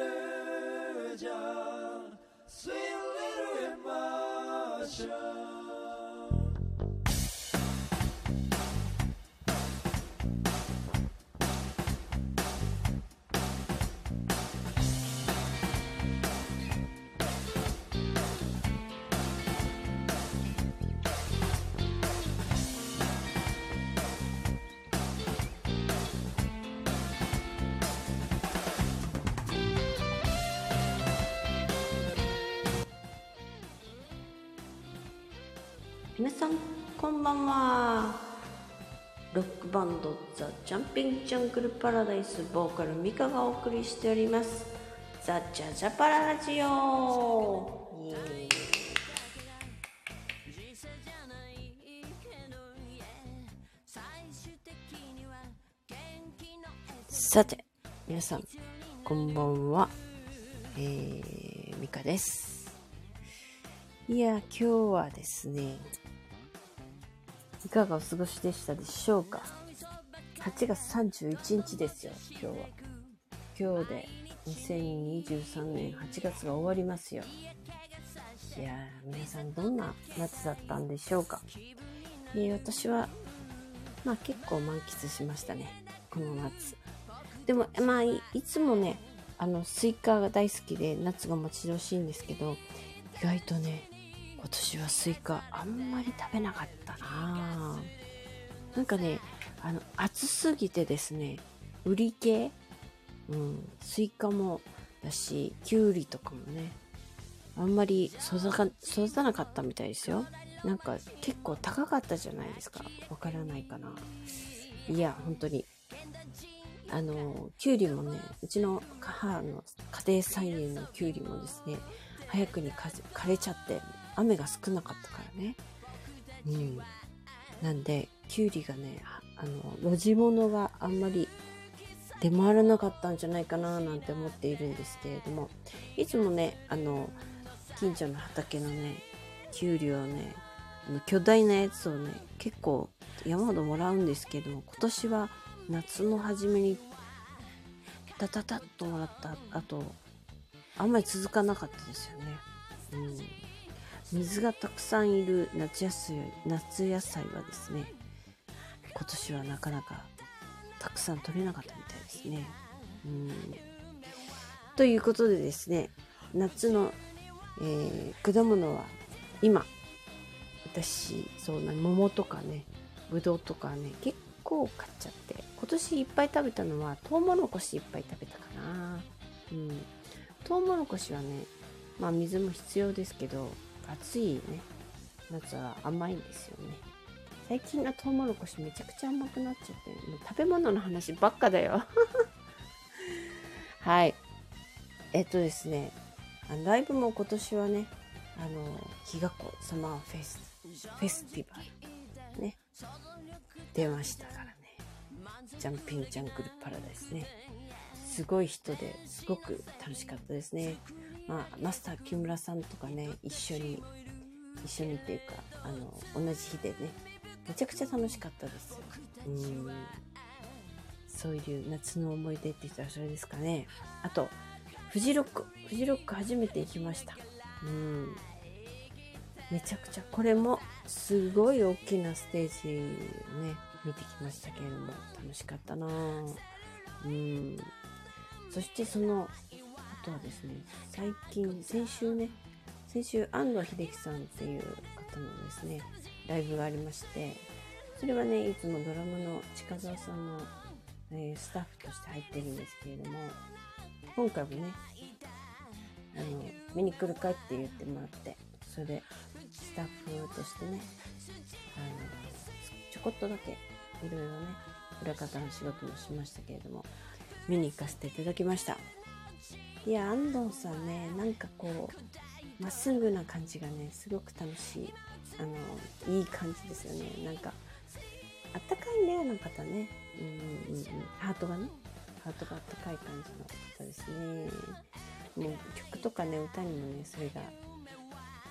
illusion, sweet little emotion. ばんは。ロックバンドザ・ジャンピング・ジャングル・パラダイスボーカルミカがお送りしております。ザ・ジャジャパララジオ。さて皆さんこんばんは。えー、ミカです。いや今日はですねいかがお過ごしでしたでしょうか ?8 月31日ですよ、今日は。今日で2023年8月が終わりますよ。いやー、皆さんどんな夏だったんでしょうか？えー、私は、まあ結構満喫しましたね、この夏。でも、まあい、いつもね、あの、スイカが大好きで夏が待ち遠しいんですけど、意外とね、今年はスイカあんまり食べなかったななんかね、あの、暑すぎてですね、売り系うん、スイカもだし、きゅうりとかもね、あんまり育か育たなかったみたいですよ。なんか結構高かったじゃないですか。わからないかな。いや、本当に。あの、きゅうりもね、うちの母の家庭菜園のきゅうりもですね、早くに枯れちゃって、雨が少なかったからね。うん。なんで、きゅうりがね、あの、路地物があんまり出回らなかったんじゃないかななんて思っているんですけれども、いつもね、あの、近所の畑のね、きゅうりをね、あの巨大なやつをね、結構山ほどもらうんですけども、今年は夏の初めに、タタタッともらった後、あんまり続かなかったですよね。うん。水がたくさんいる夏野菜夏野菜はですね今年はなかなかたくさん取れなかったみたいですね。うん。ということでですね夏の、えー、果物は今私そうな桃とかねぶどうとかね結構買っちゃって今年いっぱい食べたのはトウモロコシいっぱい食べたかな。うん。トウモロコシはねまあ水も必要ですけど暑いね、夏は甘いんですよね。最近のトウモロコシめちゃくちゃ甘くなっちゃって、もう食べ物の話ばっかだよ。はい。えっとですね、ライブも今年はね、あの、日が子サマーフェス、フェスティバル、ね、出ましたからね。ジャンピンジャングルパラダイスね。すごい人ですごく楽しかったですね。まあ、マスター木村さんとかね、一緒に、一緒にっていうか、あの、同じ日でね、めちゃくちゃ楽しかったです。うん。そういう夏の思い出って言ったらそれですかね。あと、フジロック。フジロック初めて行きました。うん。めちゃくちゃ、これもすごい大きなステージね、見てきましたけれども、楽しかったなうん。そしてそのとはですね、最近、先週ね、先週、安藤秀樹さんっていう方のですね、ライブがありまして、それはね、いつもドラムの近澤さんの、えー、スタッフとして入ってるんですけれども、今回もね、あの、見に来るかって言ってもらって、それで、スタッフとしてね、あの、ちょこっとだけ、いろいろね、裏方の仕事もしましたけれども、見に行かせていただきました。いや、安藤さんね、なんかこう、まっすぐな感じがね、すごく楽しい。あの、いい感じですよね。なんか、あったかいレアな方ね。うんうんうん。ハートがね、ハートがあったかい感じの方ですね。もう曲とかね、歌にもね、それが、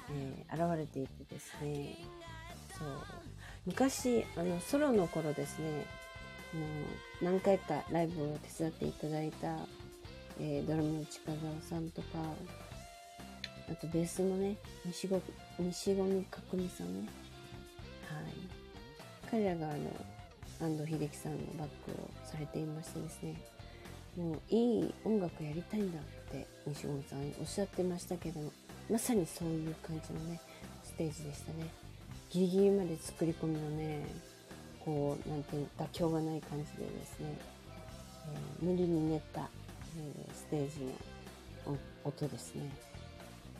えー、現れていてですね。そう。昔、あの、ソロの頃ですね、もう何回かライブを手伝っていただいたえードラムの近澤さんとか、あとベースのね、西ご西込かくみさんね。はい。彼らがあの、安藤秀樹さんのバックをされていましてですね、もういい音楽やりたいんだって西込さんおっしゃってましたけども、まさにそういう感じのね、ステージでしたね。ギリギリまで作り込みのね、こう、なんていうの妥協がない感じでですね、えー無理に練った、えステージの音ですね。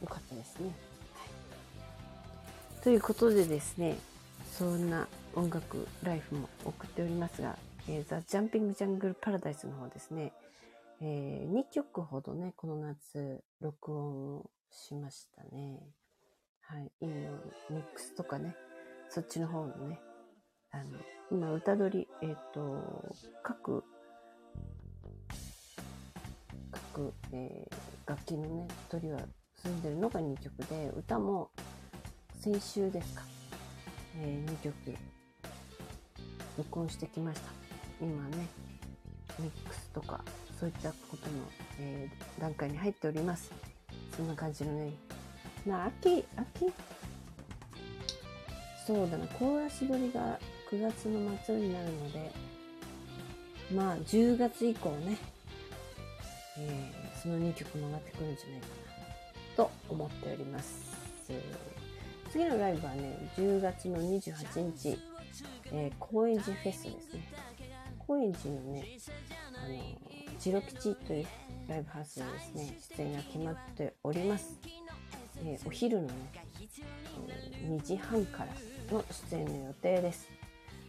よかったですね。はい、ということでですね、そんな音楽ライフも送っておりますが、えー、ザ・ジャンピング・ジャングル・パラダイスの方ですね、え2曲ほどね、この夏、録音をしましたね。はい。今、ミックスとかね、そっちの方のね、あの、今、歌取り、えっ、と、各、各、えー楽器のね、取りは済んでるのが2曲で、歌も先週ですか、え2曲、録音してきました。今ね、ミックスとか、そういったことの、えー段階に入っております。そんな感じのね、まあ、秋、秋、そうだな、コーラス取りが9月の末になるので、まあ、10月以降ね、えーその2曲も上がってくるんじゃないかな、と思っております。次のライブはね、10月の28日、えー高円寺フェスですね。高円寺のね、あの、ジロ吉というライブハウスでですね、出演が決まっております。えーお昼のね、え2時半からの出演の予定です。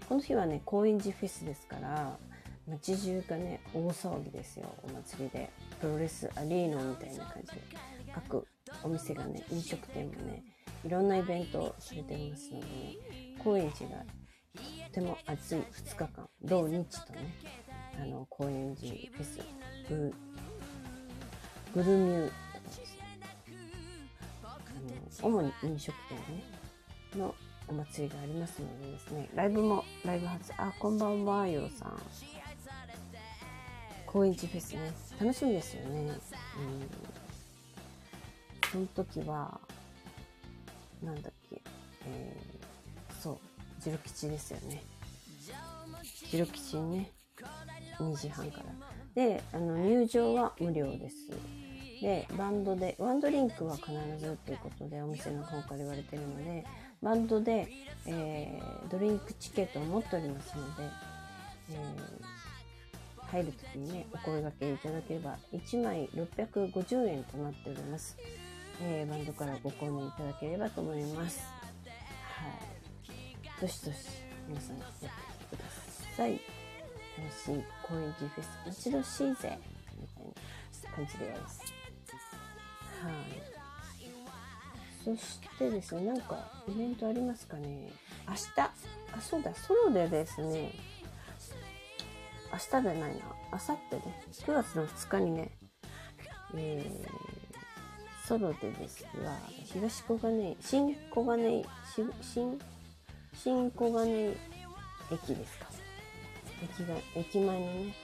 この日はね、高円寺フェスですから、街中がね、大騒ぎですよ、お祭りで。プロレスアリーノみたいな感じで。各お店がね、飲食店もね、いろんなイベントをされてますのでね、高円寺がとても暑い2日間、土日とね、あの、高円寺フェス、グル、グルミューとかですね、あの、主に飲食店ね、のお祭りがありますのでですね、ライブも、ライブ初、あ、こんばんは、ようさん。高円寺フェスね、楽しみですよね。うん。その時は、なんだっけ、えー、そう、ジロ吉ですよね。ジロ吉にね、2時半から。で、あの、入場は無料です。で、バンドで、ワンドリンクは必ずということで、お店の方から言われてるので、バンドで、えードリンクチケットを持っておりますので、えー入るときにね、お声掛けいただければ、1枚650円となっております。えーバンドからご購入いただければと思います。はい。どしどし、皆さんやってみてください。楽しい高円寺フェス、一度しいぜみたいな感じです。はい。そしてですね、なんかイベントありますかね明日、あ、そうだ、ソロでですね、明日じゃないな、明後日ね、9月の2日にね、えー、ソロでですが、東小金井、新小金井、新、新小金井駅ですか。駅が、駅前のね、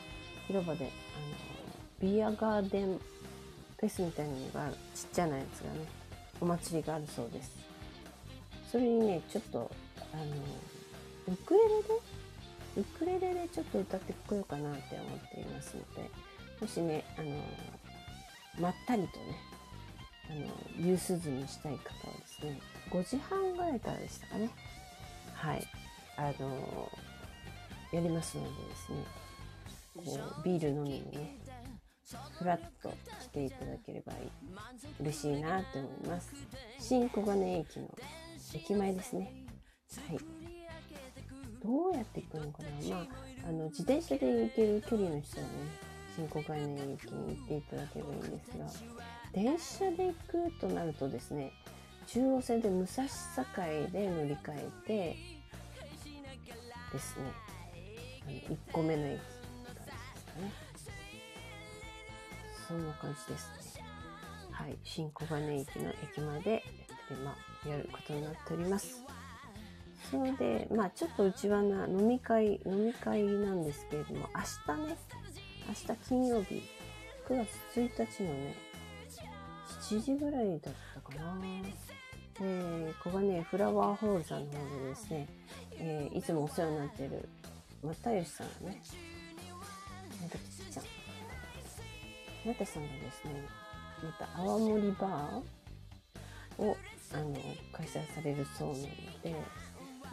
広場で、あの、ビアガーデンフェスみたいなのが、ちっちゃなやつがね、お祭りがあるそうです。それにね、ちょっと、あの、ウクレレでウクレレでちょっと歌ってこようかなって思っていますので、もしね、あの、まったりとね、あの、夕涼みしたい方はですね、5時半ぐらいからでしたかね。はい。あの、やりますのでですね、こう、ビール飲みにね、ふらっと来ていただければいい嬉しいなって思います。新小金井駅の駅前ですね。はい。どうやって行くのかなまあ、あの、自転車で行ける距離の人はね、新小金井駅に行っていただければいいんですが、電車で行くとなるとですね、中央線で武蔵境で乗り換えて、ですね、あの1個目の駅って感じですかね。そんな感じですね。はい。新小金井駅の駅まで、えまあ、やることになっております。それで、まあ、ちょっとうちはな、飲み会、飲み会なんですけれども、明日ね、明日金曜日、9月1日のね、7時ぐらいだったかな。えー、ここがね、フラワーホールさんの方でですね、えーいつもお世話になってる、又吉さんがね、またちっちゃん。又さんがですね、また泡盛バーを、あの、開催されるそうなので、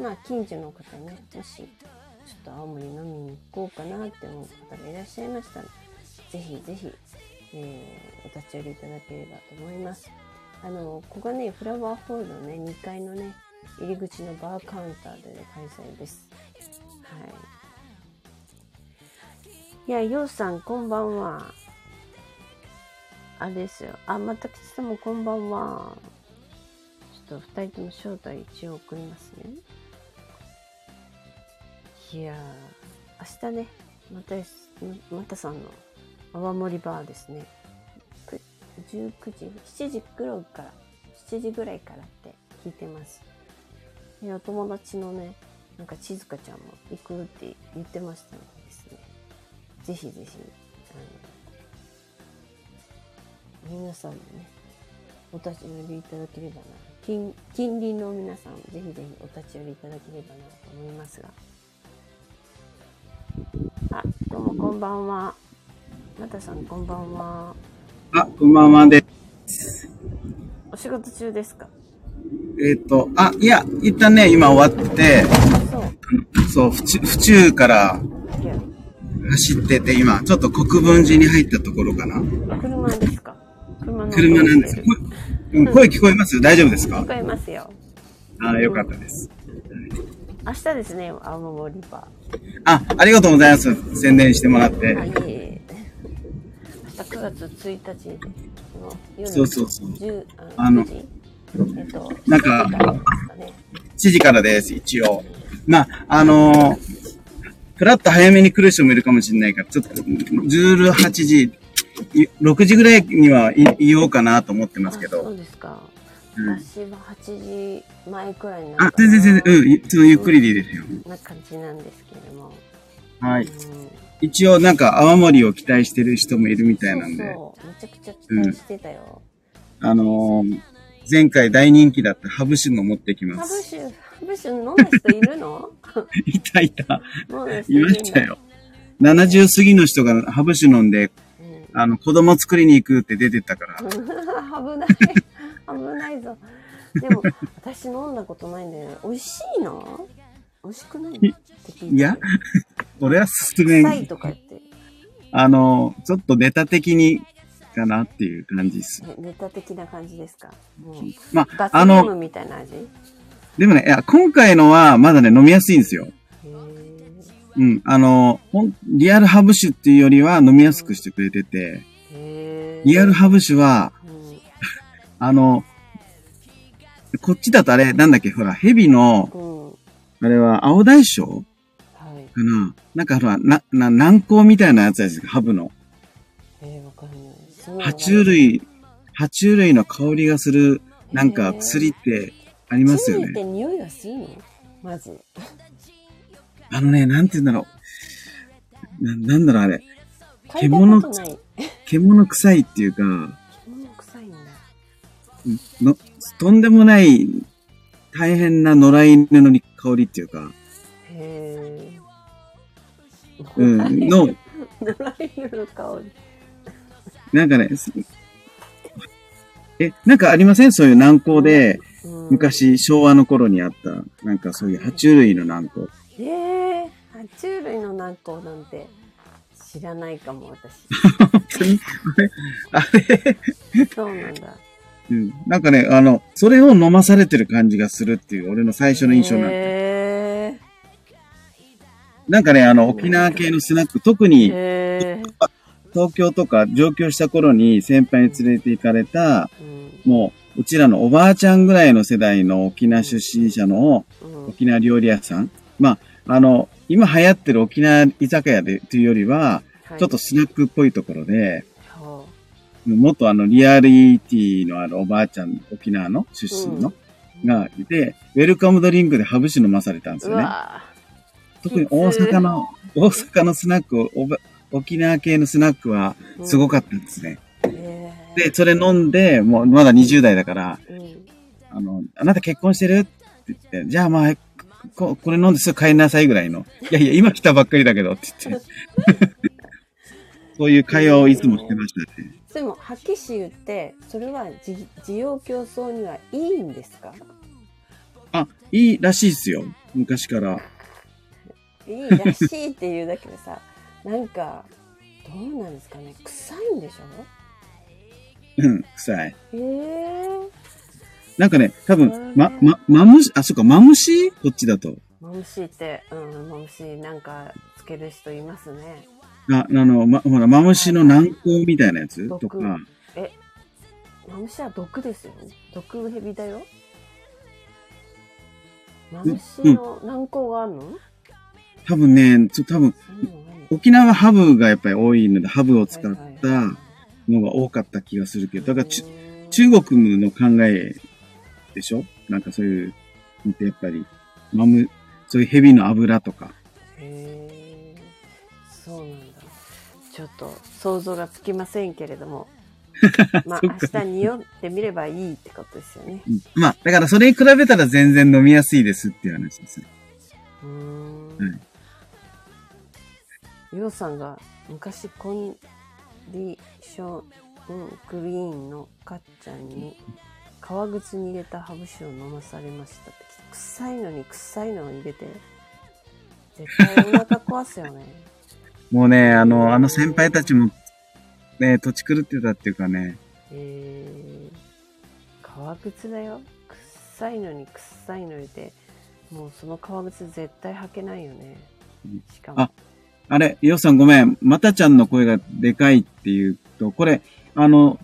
まあ、近所の方ね、もし、ちょっと青森飲みに行こうかなって思う方がいらっしゃいましたら、ぜひぜひ、えーお立ち寄りいただければと思います。あの、ここがね、フラワーホールのね、2階のね、入り口のバーカウンターで、ね、開催です。はい。いや、ようさん、こんばんは。あれですよ。あ、またきさんもこんばんは。ちょっと二人とも招待一応送りますね。いやー、明日ね、また、またさんの泡盛バーですね。19時、7時ぐらいから、7時ぐらいからって聞いてます。で、お友達のね、なんか静香ちゃんも行くって言ってましたのでですね。ぜひぜひ、あの、皆さんもね、お立ち寄りいただければな。近近隣の皆さんも、ぜひぜひお立ち寄りいただければなと思いますが。あ、どうもこんばんは。またさんこんばんは。あ、こんばんはで。お仕事中ですか？えっ、と、あ、いや、一旦ね、今終わって、そう。そう、府中府中から走ってて、今、ちょっと国分寺に入ったところかな。車ですか？車の車なんです。音声聞こえます？大丈夫ですか？聞こえますよ。あよかったです。明日ですね、青森バあ、ありがとうございます。宣伝してもらってー。あ、。い。明日9月1日で、の夜そうそうそう10あの9時えっと、なんか7時からですかね。7時からです、一応。まあ、あのー、ふらっと早めに来る人もいるかもしれないから、ちょっと、18時、い6時ぐらいにはいいようかなと思ってますけあそど。うですか。うん私は8時前くらいになあ、全然全然、うん、いそのゆっくりでいいですよ。な感じなんですけれども。はい。うん一応なんか泡盛を期待してる人もいるみたいなんで、そう。めちゃくちゃ期待してたよ。あのー前回大人気だったハブ酒の持ってきます。ハブ酒、ハブ酒飲んだ人いるの？いたいた。いましたよ。70過ぎの人がハブ酒飲んで、うん。あの、子供作りに行くって出てたから。危ない。危ないぞ。でも、私飲んだことないんだよね。美味しいの？美味しくないいて。いや 俺は勧めん。臭いとか言って。あのーちょっとネタ的にかなっていう感じです。ねネタ的な感じですか？もう、まあ、あの、みたいな味？へでもね、いや、今回のはまだね、飲みやすいんですよ。ーうん。あのリアルハブ酒っていうよりは飲みやすくしてくれてて、リアルハブ酒は、うんあの、こっちだとあれ、なんだっけ、ほら、ヘビの、うん。あれは、青大将？はい。かな？なんかほら、な、な、軟膏みたいなやつですハブの。えー、わかんない。爬虫類、爬虫類の香りがする、なんか薬ってありますよチーズってね。匂いがするの？まず。あのね、なんて言うんだろう。な、なんだろうあれ。嗅いだことない。獣臭いっていうか。の、とんでもない、大変な野良犬の香りっていうか、へー。うん、の、野良犬の香り。なんかね、すえ、なんかありません？そういう軟膏で、うん、昔昭和の頃にあった、なんかそういう爬虫類の軟膏。えー、爬虫類の軟膏なんて知らないかも、私。本当に？あれ、あれ、そうなんだ。うん。なんかね、あの、それを飲まされてる感じがするっていう俺の最初の印象なんで。へなんかね、あの、沖縄系のスナック、特ー。に。東京とか上京した頃に先輩に連れて行かれた、うん。もう、うちらのおばあちゃんぐらいの世代の沖縄出身者のうん。沖縄料理屋さん。まあ、あの、今流行ってる沖縄居酒屋で、というよりは、はいちょっとスナックっぽいところで、そもっとあの、リアリティのあるおばあちゃん、沖縄の出身の、うがいて、ウェルカムドリンクでハブ酒飲まされたんですうよね。わ特に大阪の、大阪のスナックをおば、沖縄系のスナックはすごかったですね。えーで、それ飲んで、もうまだ20代だから、うん。あの、あなた結婚してる？って言って、じゃあまあ、ここれ飲んですぐ帰りなさいぐらいの。いやいや、今来たばっかりだけどって言って。そういう会話をいつもしてましたね。でも、はっきり言って、それはじ需要競争にはいいんですか？あ、いいらしいですよ。昔から。いいらしいっていうだけでさ、なんか、どうなんですかね？臭いんでしょ？うん、臭い。えー、なんかね、多分、ま、ま、マムシ、あ、そっか、マムシ？こっちだと。マムシって、うん、マムシなんかつける人いますね。あ、あの、ま、ほら、マムシの軟膏みたいなやつ？と毒か、え、マムシは毒ですよ。毒蛇だよ。マムシの軟膏があるの、多分ね、ちょ、多分、沖縄はハブがやっぱり多いので、ハブを使ったのが多かった気がするけど、だからち、中国の考えでしょ？なんかそういう、やっぱり、マム、そういう蛇の油とか。へえ、そうなんだ。ちょっと想像がつきませんけれども。まあ、明日匂ってみればいいってことですよね。うんまあ、だからそれに比べたら全然飲みやすいですっていう話ですね。うーん。はいヨウさんが昔コンディショングリーンのかっちゃんに革靴に入れたハブ酒を飲まされましたって臭いのに臭いのを入れて絶対お腹壊すよね。もうね、あの、あの先輩たちも、ね、土地狂ってたっていうかね、えー、革靴だよ臭いのに臭いの入れてもうその革靴絶対履けないよねうんしかもああれ、ようさんごめん。またちゃんの声がでかいっていうと、これ、あの、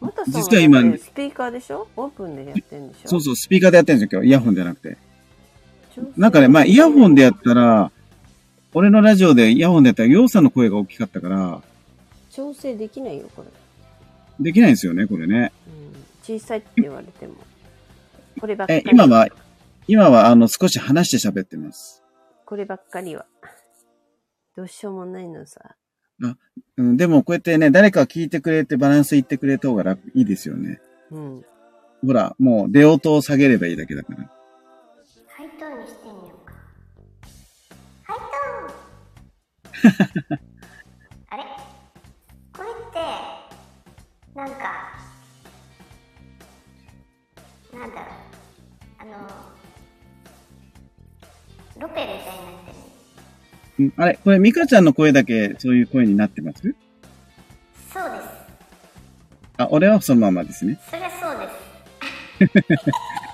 またさんは実は今スピーカーでしょ？オープンでやってんでしょ？そうそう、スピーカーでやってるんですよ、今日。イヤホンじゃなくて。なんかね、まあ、イヤホンでやったら、俺のラジオでイヤホンでやったら、ようさんの声が大きかったから、調整できないよこれ、できないんですよね、これね。うん、小さいって言われてもこればっかり、え今は、今は、あの、少し話して喋ってます。こればっかりはどうしようもないのさうん、でも、こうやってね、誰かが聞いてくれてバランス言ってくれた方が楽、いいですよね。うんほら、もう、出音を下げればいいだけだから。ハイトーンにして あれ？これって、なんか、なんだろう。あの、ロペみたいになってるね。うんあれ？これ、ミカちゃんの声だけ、そういう声になってます？そうです。あ、俺はそのままですね。そりゃそうです。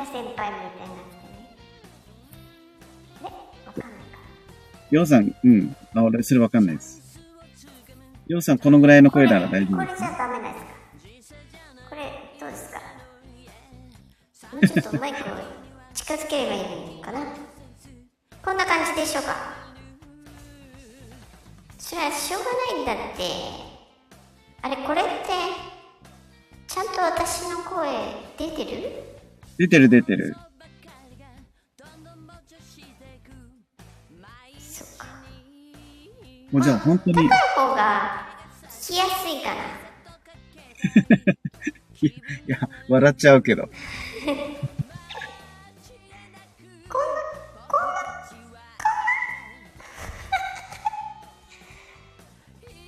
アキラ先輩みたいになってね。えわかんないか。ようさん、うん。あ、俺、それわかんないです。ようさん、このぐらいの声なら大丈夫ですこれじ。ゃダメですかこれ、どうですか？もうちょっとマイクを近づければいいのかな？こんな感じでしょうか？それはしょうがないんだって。あれ、これって、ちゃんと私の声出てる？出てる出てる。そっか。もうじゃあ、本当に、高い方が聞きやすいかな。いや、笑っちゃうけど。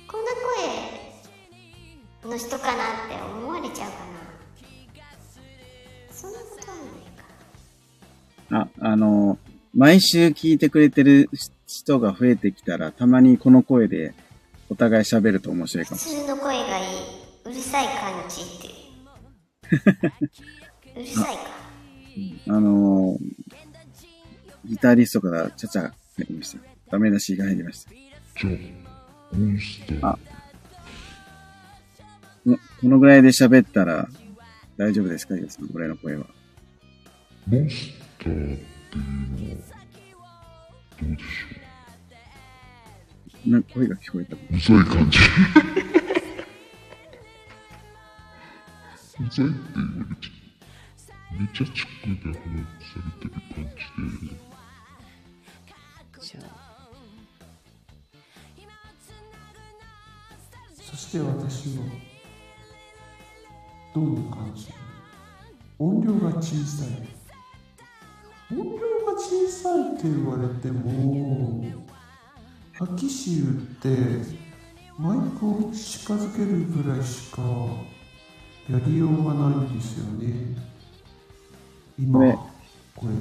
こんな声の人かなって思われちゃうかな。あ、あの、毎週聞いてくれてる人が増えてきたら、たまにこの声でお互い喋ると面白いか普も。通の声がいい。うるさい感じって。うるさいか。あの、ギタリストからちゃちゃ入りました。ダメ出しが入りました。あ、ここのぐらいで喋ったら大丈夫ですかゆうさん、俺の声は。モンスターっていうのは、どうでしょな声が聞こえた。ううざい感じ。うざいって言われちゃう。めちゃ地区で話されてる感じで、じゃあ、そして私はどんな感じ音量が小さい音量が小さいって言われてもハキシルってマイクを近づけるぐらいしかやりようがないんですよね。今これこれ。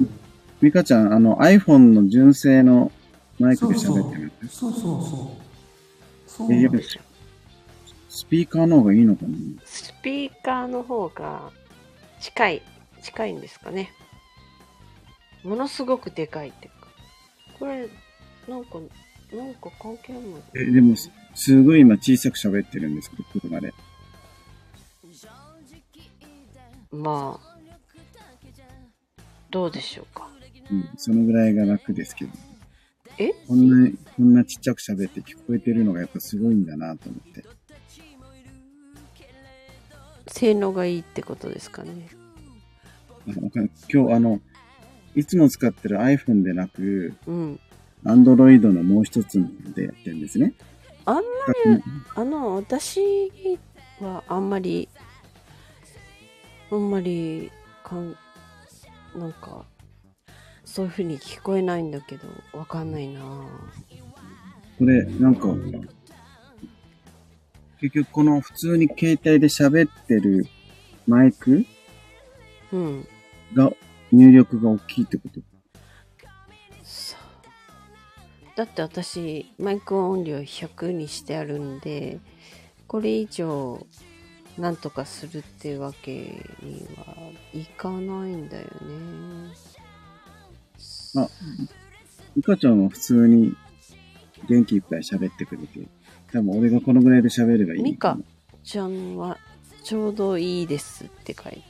ミカちゃん、あの iPhone の純正のマイクで喋ってる。そうそうそう。そうえやっぱなんですスピーカーの方がいいのかな？スピーカーの方が近い、近いんですかね。ものすごくでかいっていうか。これ、なんか、なんか関係あるのえ、でも、すすごい今小さく喋ってるんですけど、車で。まあ、どうでしょうか。うん、そのぐらいが楽ですけど。え？こんな、こんなちっちゃく喋って聞こえてるのがやっぱすごいんだなと思って。性能がいいってことですかね。あ今日あの、いつも使ってる iPhone でなく、うん。Android のもう一つでやってるんですね。あんまり、あの、私はあんまり、あんまり、かん、なんか、そういう風に聞こえないんだけど、わかんないなぁこれ、なんか、結局この普通に携帯で喋ってるマイクうん。が、入力が大きいってこと？だって私、マイク音量100にしてあるんで、これ以上、なんとかするってわけにはいかないんだよね。あ、ミカちゃんは普通に元気いっぱい喋ってくれて、多分俺がこのぐらいで喋ればいい。ミカちゃんはちょうどいいですって書いて。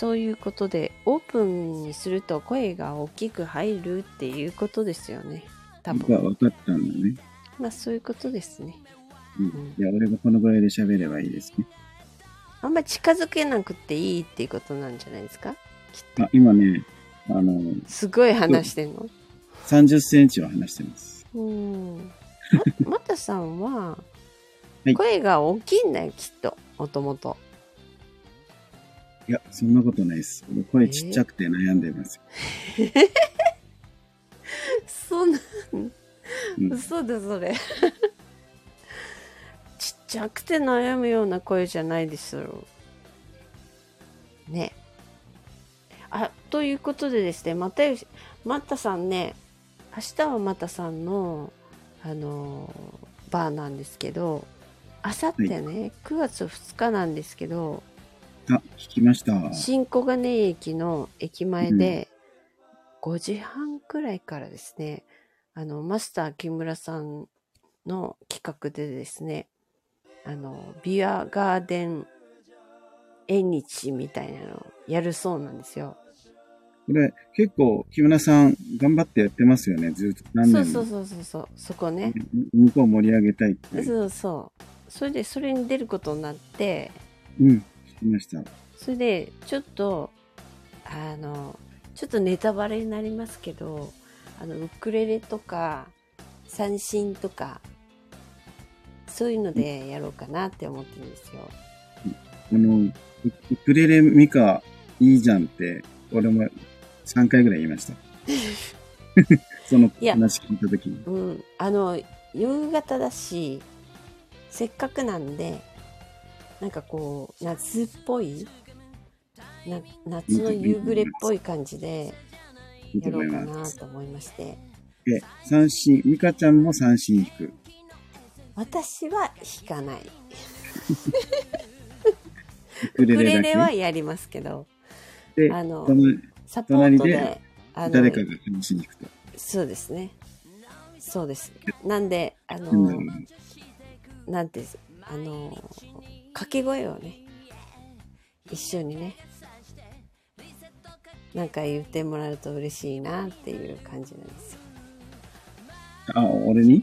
そういうことで、オープンにすると声が大きく入るっていうことですよね。多僕分。は分かったんだね。まあそういうことですね。うん。いや、俺がこのぐらいで喋ればいいですね。あんまり近づけなくていいっていうことなんじゃないですか？あ、今ね、あの、すごい話してんの？30センチは話してます。うん。ま、またさんははい、声が大きいんだよ、きっと。もともと。いや、そんなことないです。俺声ちっちゃくて悩んでます。そんな、うん嘘だ、それ。ちっちゃくて悩むような声じゃないですよ。ね。あ、ということでですね、またよし、またさんね、明日はまたさんの、あのー、バーなんですけど、あさってね、9月2日なんですけど、あ、聞きました。新小金井駅の駅前で、5時半くらいからですね、あの、マスター木村さんの企画でですね、あの、ビアガーデン縁日みたいなのをやるそうなんですよ。これ、結構、木村さん、頑張ってやってますよね。ずっと何年も。そうそうそうそうそう、そこね。向こう盛り上げたいって。そうそう。それで、それに出ることになって、うん、聞きました。それで、ちょっと、あの、ちょっとネタバレになりますけど、あの、ウクレレとか、三振とか、そういうのでやろうかなって思ってるんですよ。あの、ウウクレレミカいいじゃんって、俺も3回ぐらい言いました。その話聞いたときに。うん。あの、夕方だし、せっかくなんで、なんかこう、夏っぽい、な夏の夕暮れっぽい感じでやろうか。なと思いまして、で、三振、ミカちゃんも三振引く？私は弾かない。ウクレレはやりますけど、で、あのサポートで誰かが三振引くと？そうですね。そうです。なんで、あの、なんて、あの、掛け声をね、一緒にね、なんか言ってもらうと嬉しいなっていう感じなんですよ。あ、俺に？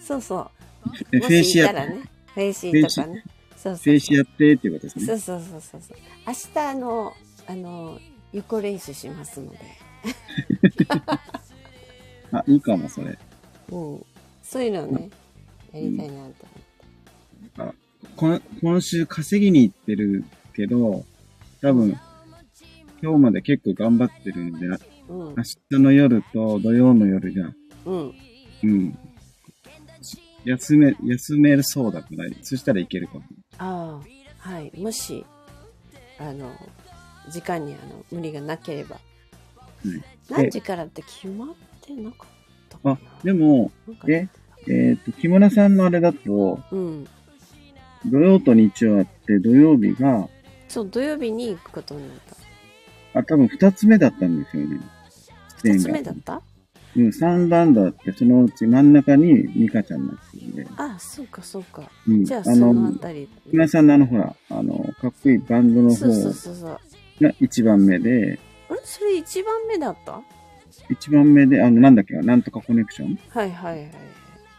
そうそう。フェイシアね、フェイシーとかね。そうそう静止やってっていうことですね。そうそうそうそうそう。明日あの、あの、横練習しますので。あ、いいかも、それ。うん。そういうのをね、やりたいなと思って。この今週稼ぎに行ってるけど、多分、今日まで結構頑張ってるんで、うん明。日の夜と土曜の夜じゃん。うん。うん。休め、休めるそうだから、そしたらいけるかも。ああ、はい。もし、あの、時間にあの、無理がなければ。うん何時からって決まってなかったかな？あ、でも、え、えっ、と、木村さんのあれだと、うん。土曜と日曜あって、土曜日が、そう、土曜日に行くことになった。あ、多分二つ目だったんですよね。二つ目だった？うん、三番だって、そのうち真ん中にミカちゃんなんですよね。あ、そうか、そうか。うん。じゃあ、あそのあの、たり。木村さんのあの、ほら、あの、かっこいいバンドの方。が一番目で、あれ？それ一番目だった？一番目で、あの、なんだっけな、なんとかコネクションはいはいはい。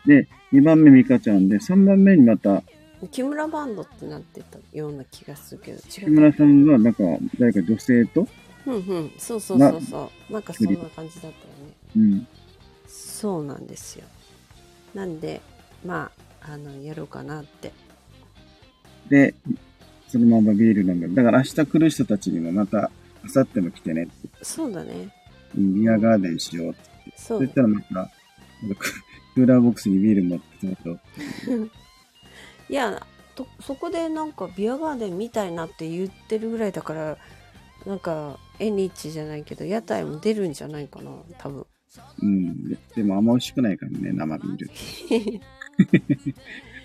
で、二番目ミカちゃんで、三番目にまた、木村バンドってなってたような気がするけど、違う。木村さんが、なんか、誰か女性と、うんうん。そうそうそうそう。なんかそんな感じだったよね。うん。そうなんですよ。なんで、まあ、あの、やろうかなって。で、そのままビール飲む。だから明日来る人たちにもまた、明後日も来てねって、そうだね。うんビアガーデンしようって。そそうしたらまた、なんかクーラーボックスにビール持ってちょっと、いやとそこでなんかビアガーデンみたいなって言ってるぐらいだからなんか縁日じゃないけど屋台も出るんじゃないかな多分。うん。ででもあんま美味しくないからね、生ビール。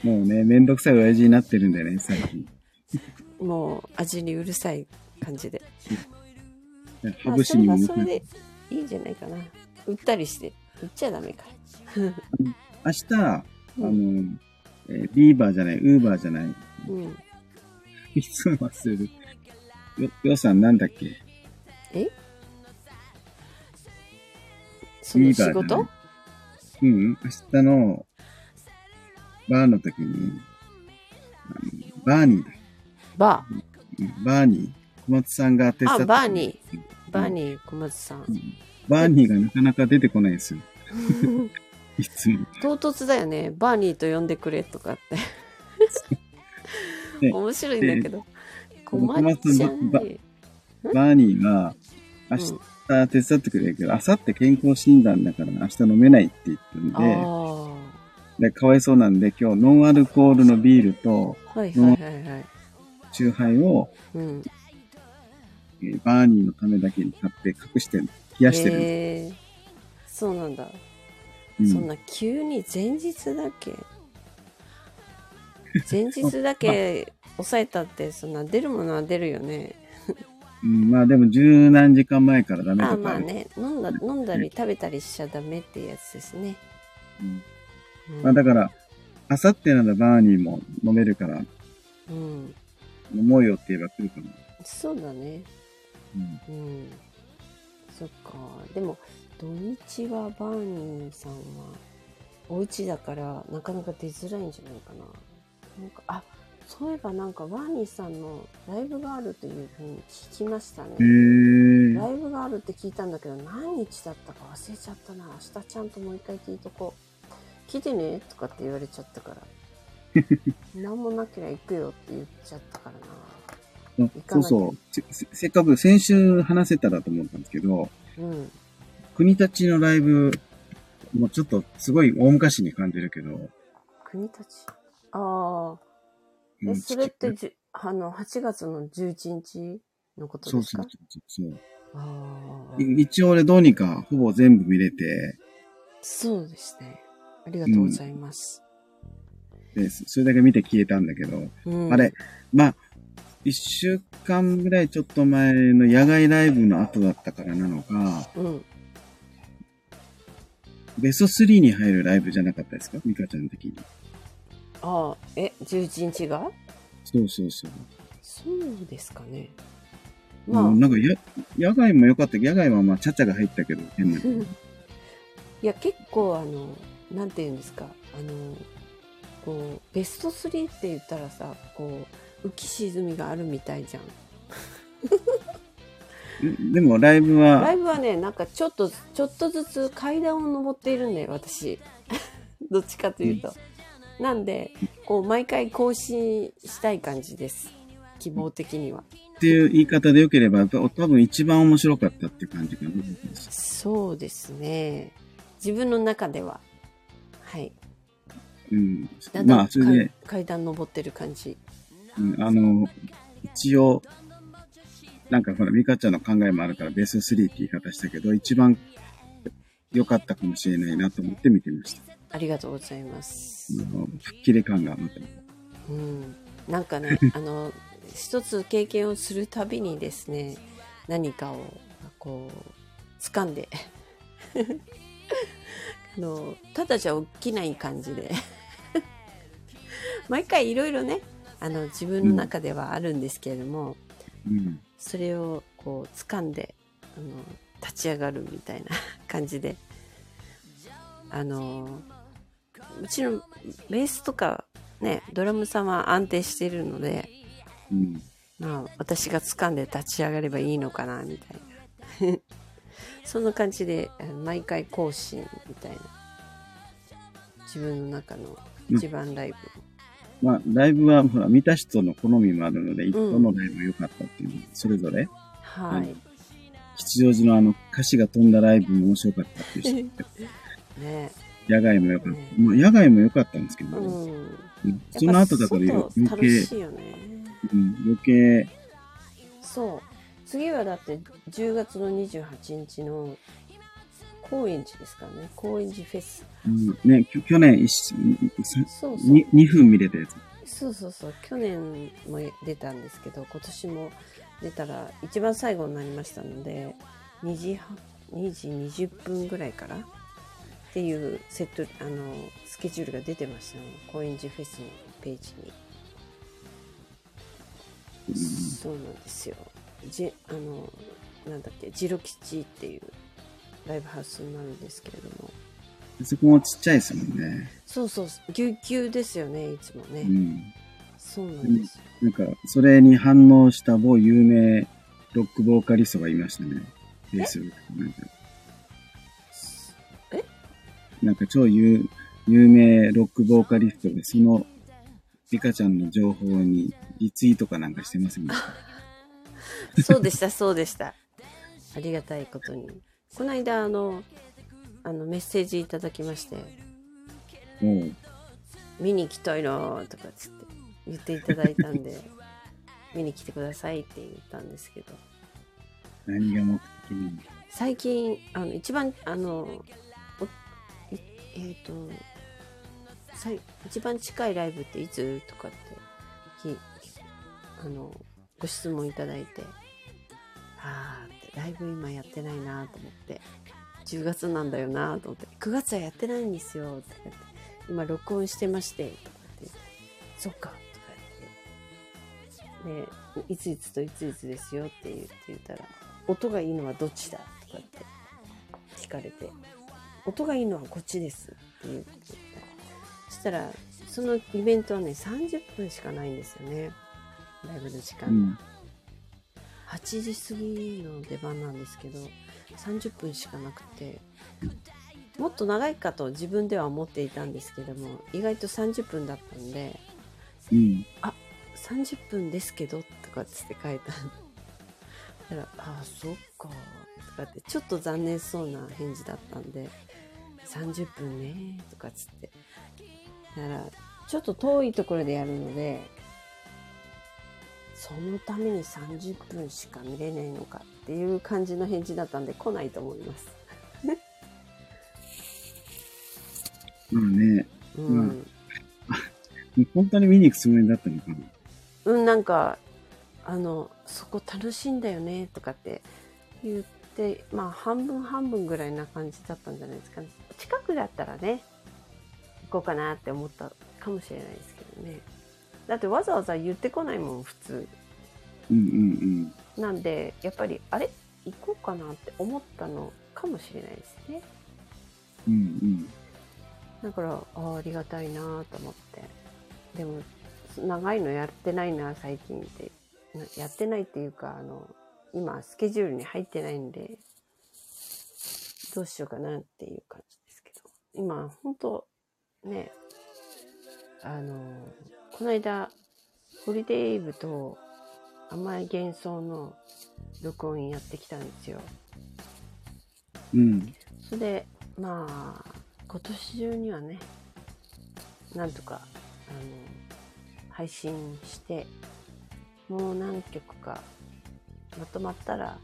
もうね、めんどくさい親父になってるんだよね、最近。もう味にうるさい感じで。ハまあブシにもそれでいいんじゃないかな。売ったりして。売っちゃダメか 明日、あの、うんえービーバーじゃない、ウーバーじゃない、うん。いつも忘れる。よ、よさんなんだっけ？え？その仕事うん、明日のバーの時に、バーニーだ。バうんバーニー。小松さんが手伝ってあバーニー。バーニー小松さん。バーニーがなかなか出てこないんですよ。いつも。唐突だよね。バーニーと呼んでくれとかって。ね。面白いんだけど。小小松松さちゃんんばねバーニーが明日手伝ってくれるけど、明後日健康診断だから明日飲めないって言ったんで、あで、かわいそうなんで今日ノンアルコールのビールとあはいはいはいはい。チューハイを、うん。えーバーニーのためだけに買って隠して冷やしてる。えそうなんだ、す。そんな急に前日だけ。前日だけ 抑えたってそんな出るものは出るよね。うん、まあでも十何時間前からダメああとかある。まあね。飲んだ飲んだり食べたりしちゃダメってやつですね、うん。うんまあだから、明後日ならバーニーも飲めるから、うん、飲もうよって言えば来るかも。そうだね。うん。うん。そっか。でも土日はバーニーさんはお家だからなかなか出づらいんじゃないかな。なんかあそういえばなんかバーニーさんのライブがあるというふうに聞きましたね。ライブがあるって聞いたんだけど何日だったか忘れちゃったな。明日ちゃんともう一回聞いとこう。来てねとかって言われちゃったから。何もなければ行くよって言っちゃったからな。あそうそう。せっかく先週話せたらと思ったんですけど、うん国立のライブ、もうちょっとすごい大昔に感じるけど、国立？ああえ、うんそれってじゅ、あの、8月の11日のことですか？そうそうそう。一応俺どうにかほぼ全部見れて、そうですね。ありがとうございます。で、そそれだけ見て消えたんだけど、うん。あれ、まあ、一週間ぐらいちょっと前の野外ライブの後だったからなのか、うん。ベスト3に入るライブじゃなかったですか？ミカちゃん的に。ああ、え、11日が？そうそうそう。そうですかね。ままあ、なんかや、野外も良かったけど、野外はまあ、ちゃちゃが入ったけど、変な。いや、結構、あの、なんて言うんですか、あの、こうベスト3って言ったらさこう浮き沈みがあるみたいじゃんでもライブラはイ、ブはねなんかちょっとちょっとずつ階段を登っているんだよ私。どっちかというと、なんでこう毎回更新したい感じです。希望的には。っていう言い方でよければ、多分一番面白かったって感じかな。そうですね。自分の中では。はい。うん。まあ、それで階、階段登ってる感じ。うんあの、一応、なんかほら、ミカちゃんの考えもあるから、ベスト3って言い方したけど、一番良かったかもしれないなと思って見てました。ありがとうございますあの吹っ切れ感がまた。うん、なんかねあの一つ経験をするたびにですね何かをこう掴んで あのただじゃ起きない感じで 毎回いろいろねあの自分の中ではあるんですけれども、うん。それをこう掴んであの立ち上がるみたいな 感じで。あのうちのベースとかねドラムさんは安定しているのでうん。まあ私が掴んで立ち上がればいいのかなみたいな。そんな感じで毎回更新みたいな。自分の中の一番ライブ、まあ、ライブは、ほら、見た人の好みもあるので、一個のライブが良かったっていうの、それぞれ、はい、吉祥寺のあの、歌詞が飛んだライブも面白かったっていう人 ね。野外も良かった。うまあ、野外も良かったんですけど、うん。うん。その後だから余ぱ外楽計、しいよね。うん、余計、そう。次はだって10月の28日の高円寺ですからね。高円寺フェス。うん、ね、きょ去年そうそう。に2分見れたやつ。そうそうそう。去年も出たんですけど今年も出たら一番最後になりましたので2時半2時20分ぐらいからっていうセットあのスケジュールが出てましたね高円寺フェスのページに、そうなんですよ。じあのなんだっけジロ吉っていうライブハウスになるんですけれどもそこもちっちゃいですもんね。そうそうぎゅうぎゅうですよねいつもね、うん。そうなんですよなんか、それに反応した某有名ロックボーカリストがいましたね。フェイスブックなんか。えなんか超有有名ロックボーカリストで、その、リカちゃんの情報にリツイートかなんかしてますもん。そうでした、そうでした。ありがたいことに。この間、あの、あの、メッセージいただきまして、もう、見に来たいなーとかつって言っていただいたんで、見に来てくださいって言ったんですけど、何が目的に？最近、あの、一番、あの、えっ、と、さい一番近いライブっていつとかってきあのご質問いただいてあーってライブ今やってないなと思って。10月なんだよなと思って。9月はやってないんですよとかって。今録音してまして。とかって。言ってそっかとか言って。でいついつといついつですよって言って言ったら音がいいのはどっちだとかって。聞かれて。音がいいのはこっちですって言ってそしたらそのイベントはね30分しかないんですよね。ライブの時間、うん。8時過ぎの出番なんですけど30分しかなくてもっと長いかと自分では思っていたんですけども意外と30分だったんでうん。30分ですけどとかっつって書いただからああそっかとかってちょっと残念そうな返事だったんで30分ねとかっつってだからちょっと遠いところでやるのでそのために30分しか見れないのかっていう感じの返事だったんで来ないと思います まあね、うん、うん 本当に見に行くつもりだったのかな。うん、なんか、あの、そこ楽しいんだよね、とかって言って、まあ、半分半分ぐらいな感じだったんじゃないですかね。近くだったらね、行こうかなって思ったかもしれないですけどね。だってわざわざ言ってこないもん、普通。うんうんなんで、やっぱり、あれ？行こうかなって思ったのかもしれないですね。うん。うんだからあありがたいなと思ってでも長いのやってないな最近ってなやってないっていうかあの今スケジュールに入ってないんでどうしようかなっていう感じですけど今本当ねあのこの間ホリデーイブと甘い幻想の録音やってきたんですようん。それでまあ今年中にはねなんとかあの配信してもう何曲かまとまったら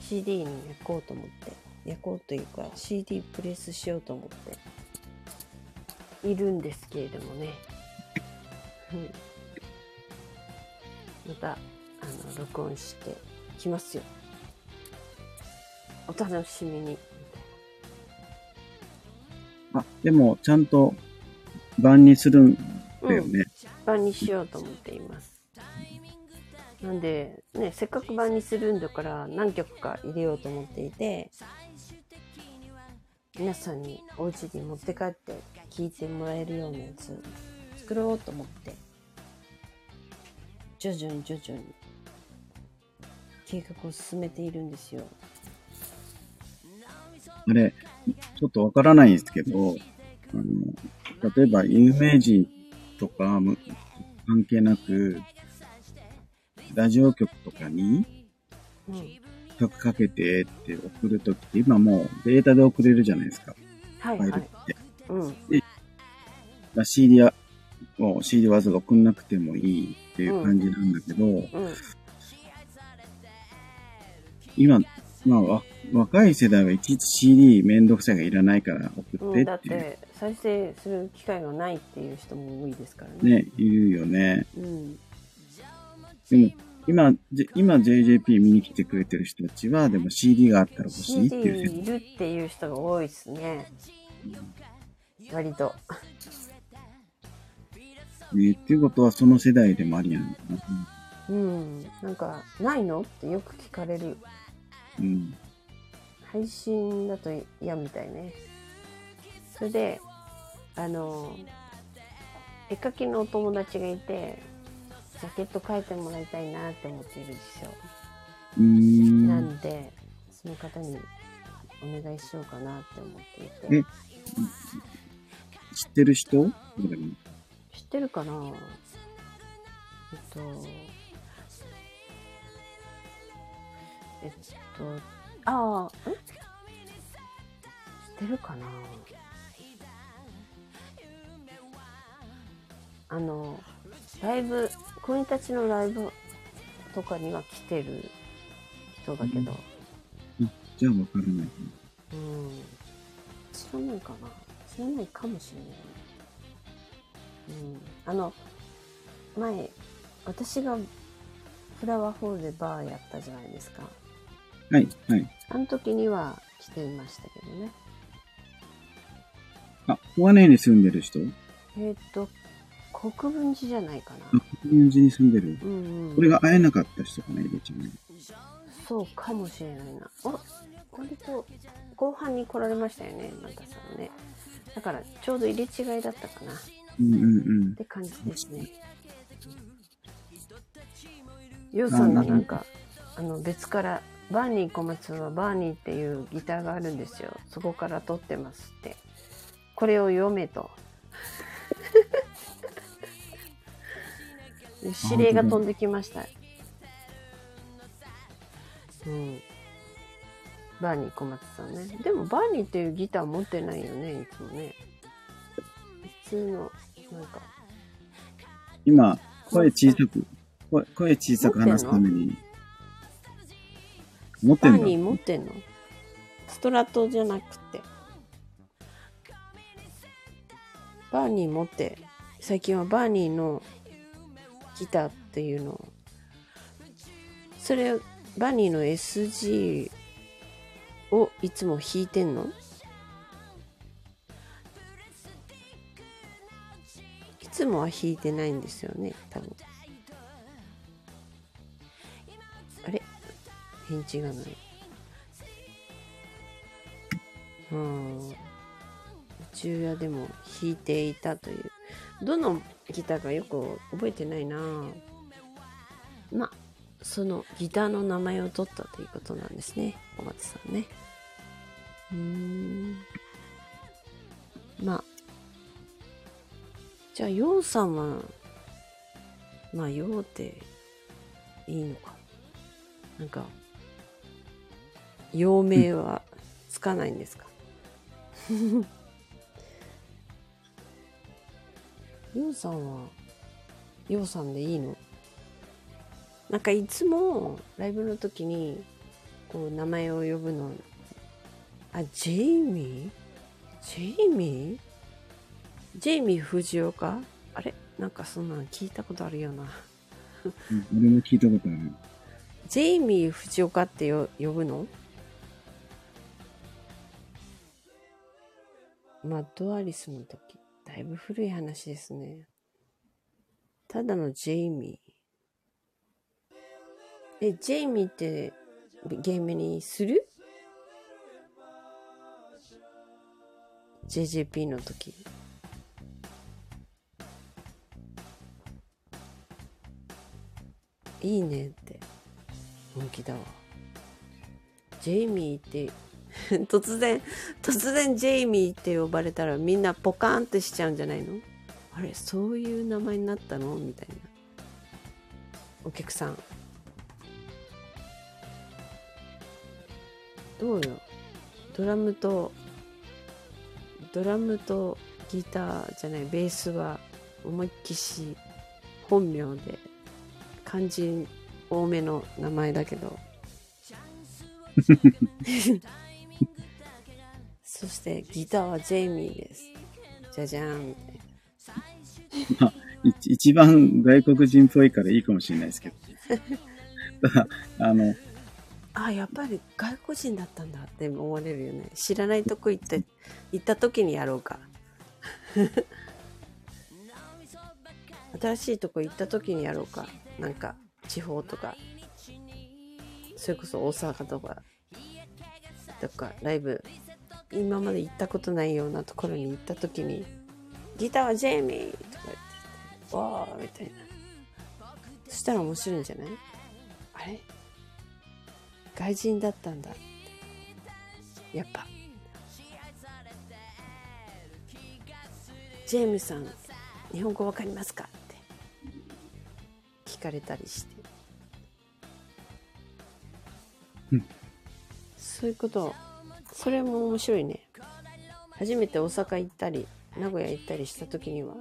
CD に焼こうと思って焼こうというか CD プレスしようと思っているんですけれどもね、うん、またあの録音してきますよお楽しみにあ、でも、ちゃんと、版にするんだよね。版にしようと思っています。なんで、ね、せっかく版にするんだから何曲か入れようと思っていて、皆さんにお家に持って帰って聴いてもらえるようなやつ作ろうと思って、徐々に徐々に計画を進めているんですよ。あれ、ちょっとわからないんですけど、あの、例えば有名人とかむ関係なく、ラジオ局とかにうん。曲かけてって送るときって今もうデータで送れるじゃないですか。はいはい。ファイルって。うん。だ CD や、もう CD わざわざ送んなくてもいいっていう感じなんだけど、うん。今、まあわ、若い世代はいちいち CD めんどくさいがいらないから送うん、ってだっっていう、て再生する機会がないっていう人も多いですからね。ね、言うよね。うん。でも、今、じ今 JJP 見に来てくれてる人たちは、でも CD があったら欲しいって CD いう人いるっていう人が多いですね。割と。ね。っていうことはその世代でもありやんのかな。うん。なんか、ないの？ってよく聞かれる。うん。配信だと嫌みたいね。それで、あの、絵描きのお友達がいて、ジャケット描いてもらいたいなって思っているんですよ。うーん。なんで、その方にお願いしようかなって思っていえて。知ってる人？ってるかな？えっと、えっと、ああ、ん知ってるかな？あの、ライブ、国たちのライブとかには来てる人だけど、じゃあわからない。うん。知らないかな？知らないかもしれない。あの、前、私がフラワーホールでバーやったじゃないですか。はい、はい。あの時には来ていましたけどね。あ、小金井に住んでる人？えっ、と、国分寺じゃないかなあ、。国分寺に住んでる。うんうん。これが会えなかった人かな、入れちゃんね。そうかもしれないな。あ、割と後半に来られましたよね、マタさんね。だからちょうど入れ違いだったかなっうんうんうん。て感じですね。ヨウさんがなんか、あの別から、バーニー小松はバーニーっていうギターがあるんですよ。そこから撮ってますって。これを読めと。指令が飛んできました。うん。バーニー小松さんね。でもバーニーっていうギター持ってないよね、いつもね。普通の、なんか、今、声小さく、声声小さく話すために。持ってんだ。バーニー持ってんの？ストラトじゃなくて。バーニー持って、最近はバーニーのギターっていうのを、それ、バーニーの SG をいつも弾いてんの？つもは弾いてないんですよね、多分。あれ？返事がない。うん。中夜でも弾いていたという。どのギターかよく覚えてないなまあ、そのギターの名前を取ったということなんですね。小松さんね。うん。まあ。じゃあ、ヨウさんは、まあ、ヨウっていいのか。なんか、陽名はつかないんですか？ヨウさんは、ヨウさんでいいの？なんかいつもライブの時に、こう名前を呼ぶの、あ、ジェイミー？ジェイミー？ジェイミー藤岡あれ？なんかそんなの聞いたことあるよな。うん俺も聞いたことある。ジェイミー藤岡ってよ呼ぶの？マッドアリスの時、だいぶ古い話ですね。ただのジェイミー。え、ジェイミーってゲームにする ?JJP の時。いいねって。本気だわ。ジェイミーって、突然、突然ジェイミーって呼ばれたらみんなポカーンってしちゃうんじゃないの？あれ、そういう名前になったの？みたいな。お客さん。どうよ？ドラムと、ドラムとギターじゃない、ベースは思いっきし本名で漢字多めの名前だけど。そしてギターはジェイミーです。じゃじゃーん。み たいない一番外国人っぽいからいいかもしれないですけど。ただ、あの、あやっぱり外国人だったんだって思われるよね。知らないとこ行って行った時にやろうか。新しいとこ行った時にやろうかなんか地方とかそれこそ大阪とかとかライブ今まで行ったことないようなところに行った時にギターはジェイミーとか言ってわーみたいな。そしたら面白いんじゃない？あれ？外人だったんだ。やっぱ。ジェームさん日本語わかりますか？かれたりして、うん。そういうこと。それも面白いね。初めて大阪行ったり名古屋行ったりした時には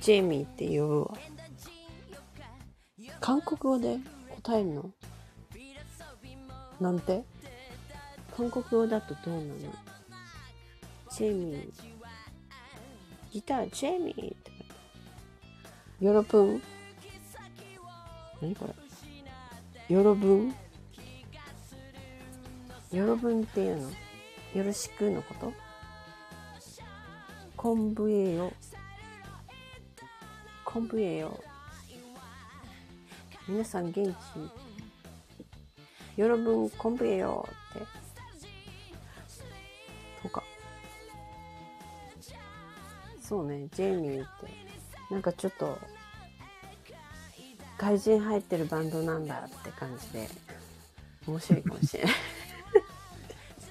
ジェイミーって呼ぶわ。韓国語で答えるの？なんて？韓国語だとどうなの？ジェイミー。ギタージェイミーって書いてある。よろぶん何これ？よろぶんよろぶんっていうの？よろしくのこと？昆布栄よ昆布栄よ皆さん元気？よろぶん昆布栄よって。とか。そうねジェイミーって。なんかちょっと外人入ってるバンドなんだって感じで面白いかもしれない。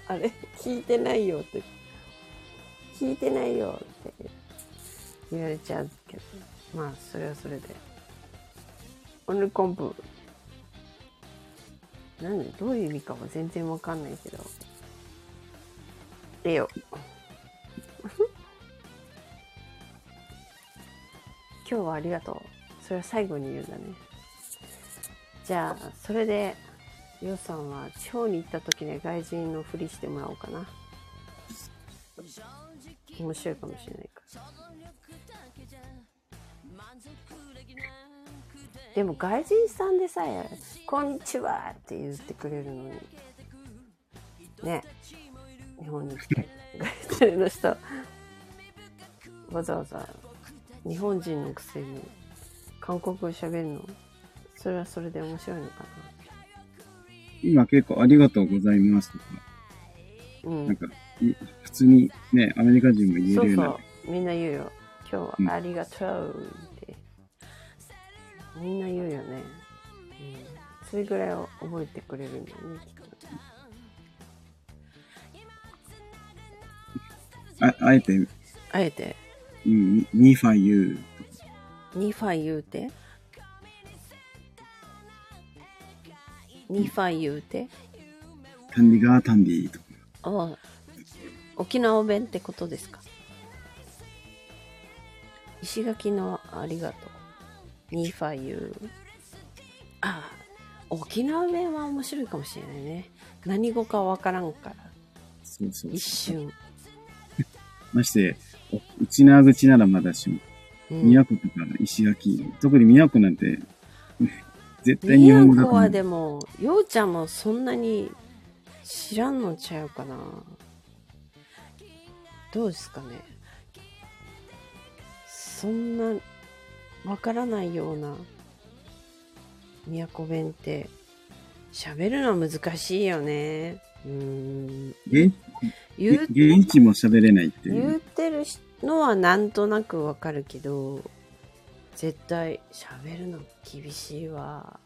あれ？聞いてないよって。聞いてないよって言われちゃうけど。まあそれはそれで。オルコンブ何どういう意味かは全然わかんないけど。ええよ。今日はありがとう。それは最後に言うんだね。じゃあそれでヨさんは地方に行った時に外人のふりしてもらおうかな。面白いかもしれないかでも外人さんでさえ「こんにちは」って言ってくれるのに。ね。日本に。来て外人の人。わざわざ日本人のくせに。韓国語喋るの？それはそれで面白いのか今結構ありがとうございますとか、なうんなんか、い普通にね、アメリカ人も言えそうるようになっそう。みんな言うよ。今日はありがとうって。みんな言うよね。うん。それぐらいを覚えてくれるんだよね、きっと。ああえて、あえて、うん、ミファユニファ言うて。ニファ言うて。タンディガータンディとか。ああ、沖縄弁ってことですか？石垣のありがとう。ニファ言う。ああ、沖縄弁は面白いかもしれないね。何語かわからんから。そうそう一瞬。まして、お内縄口ならまだしも、うん宮古とか石垣、特に宮古なんて、絶対日宮本語だと思う古はでも、ようちゃんもそんなに知らんのちゃうかな。どうですかね。そんな、わからないような、宮古弁って、喋るのは難しいよね。うーん。現言う現地も喋れないってい言う。ってるのはなんとなくわかるけど絶対喋るの厳しいわ。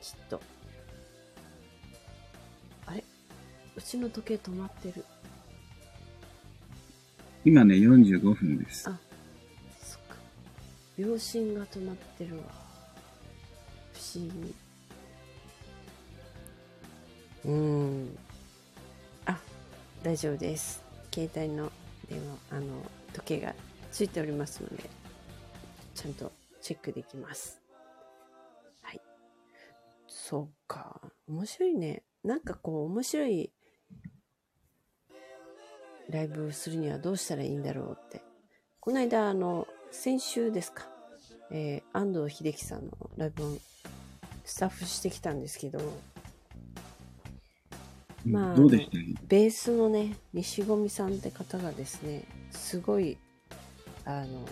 きっと。あれ？うちの時計止まってる。今ね、45分です。あそっか。秒針が止まってるわ。不思議。うーん。あ大丈夫です。携帯の電話あの時計がついておりますのでちゃんとチェックできます。はい。そうか。面白いね。なんかこう面白いライブをするにはどうしたらいいんだろうって。この間あの先週ですか、えー安藤秀樹さんのライブをスタッフしてきたんですけどまあどうでした？ねベースのね西込さんって方がですねすごいあの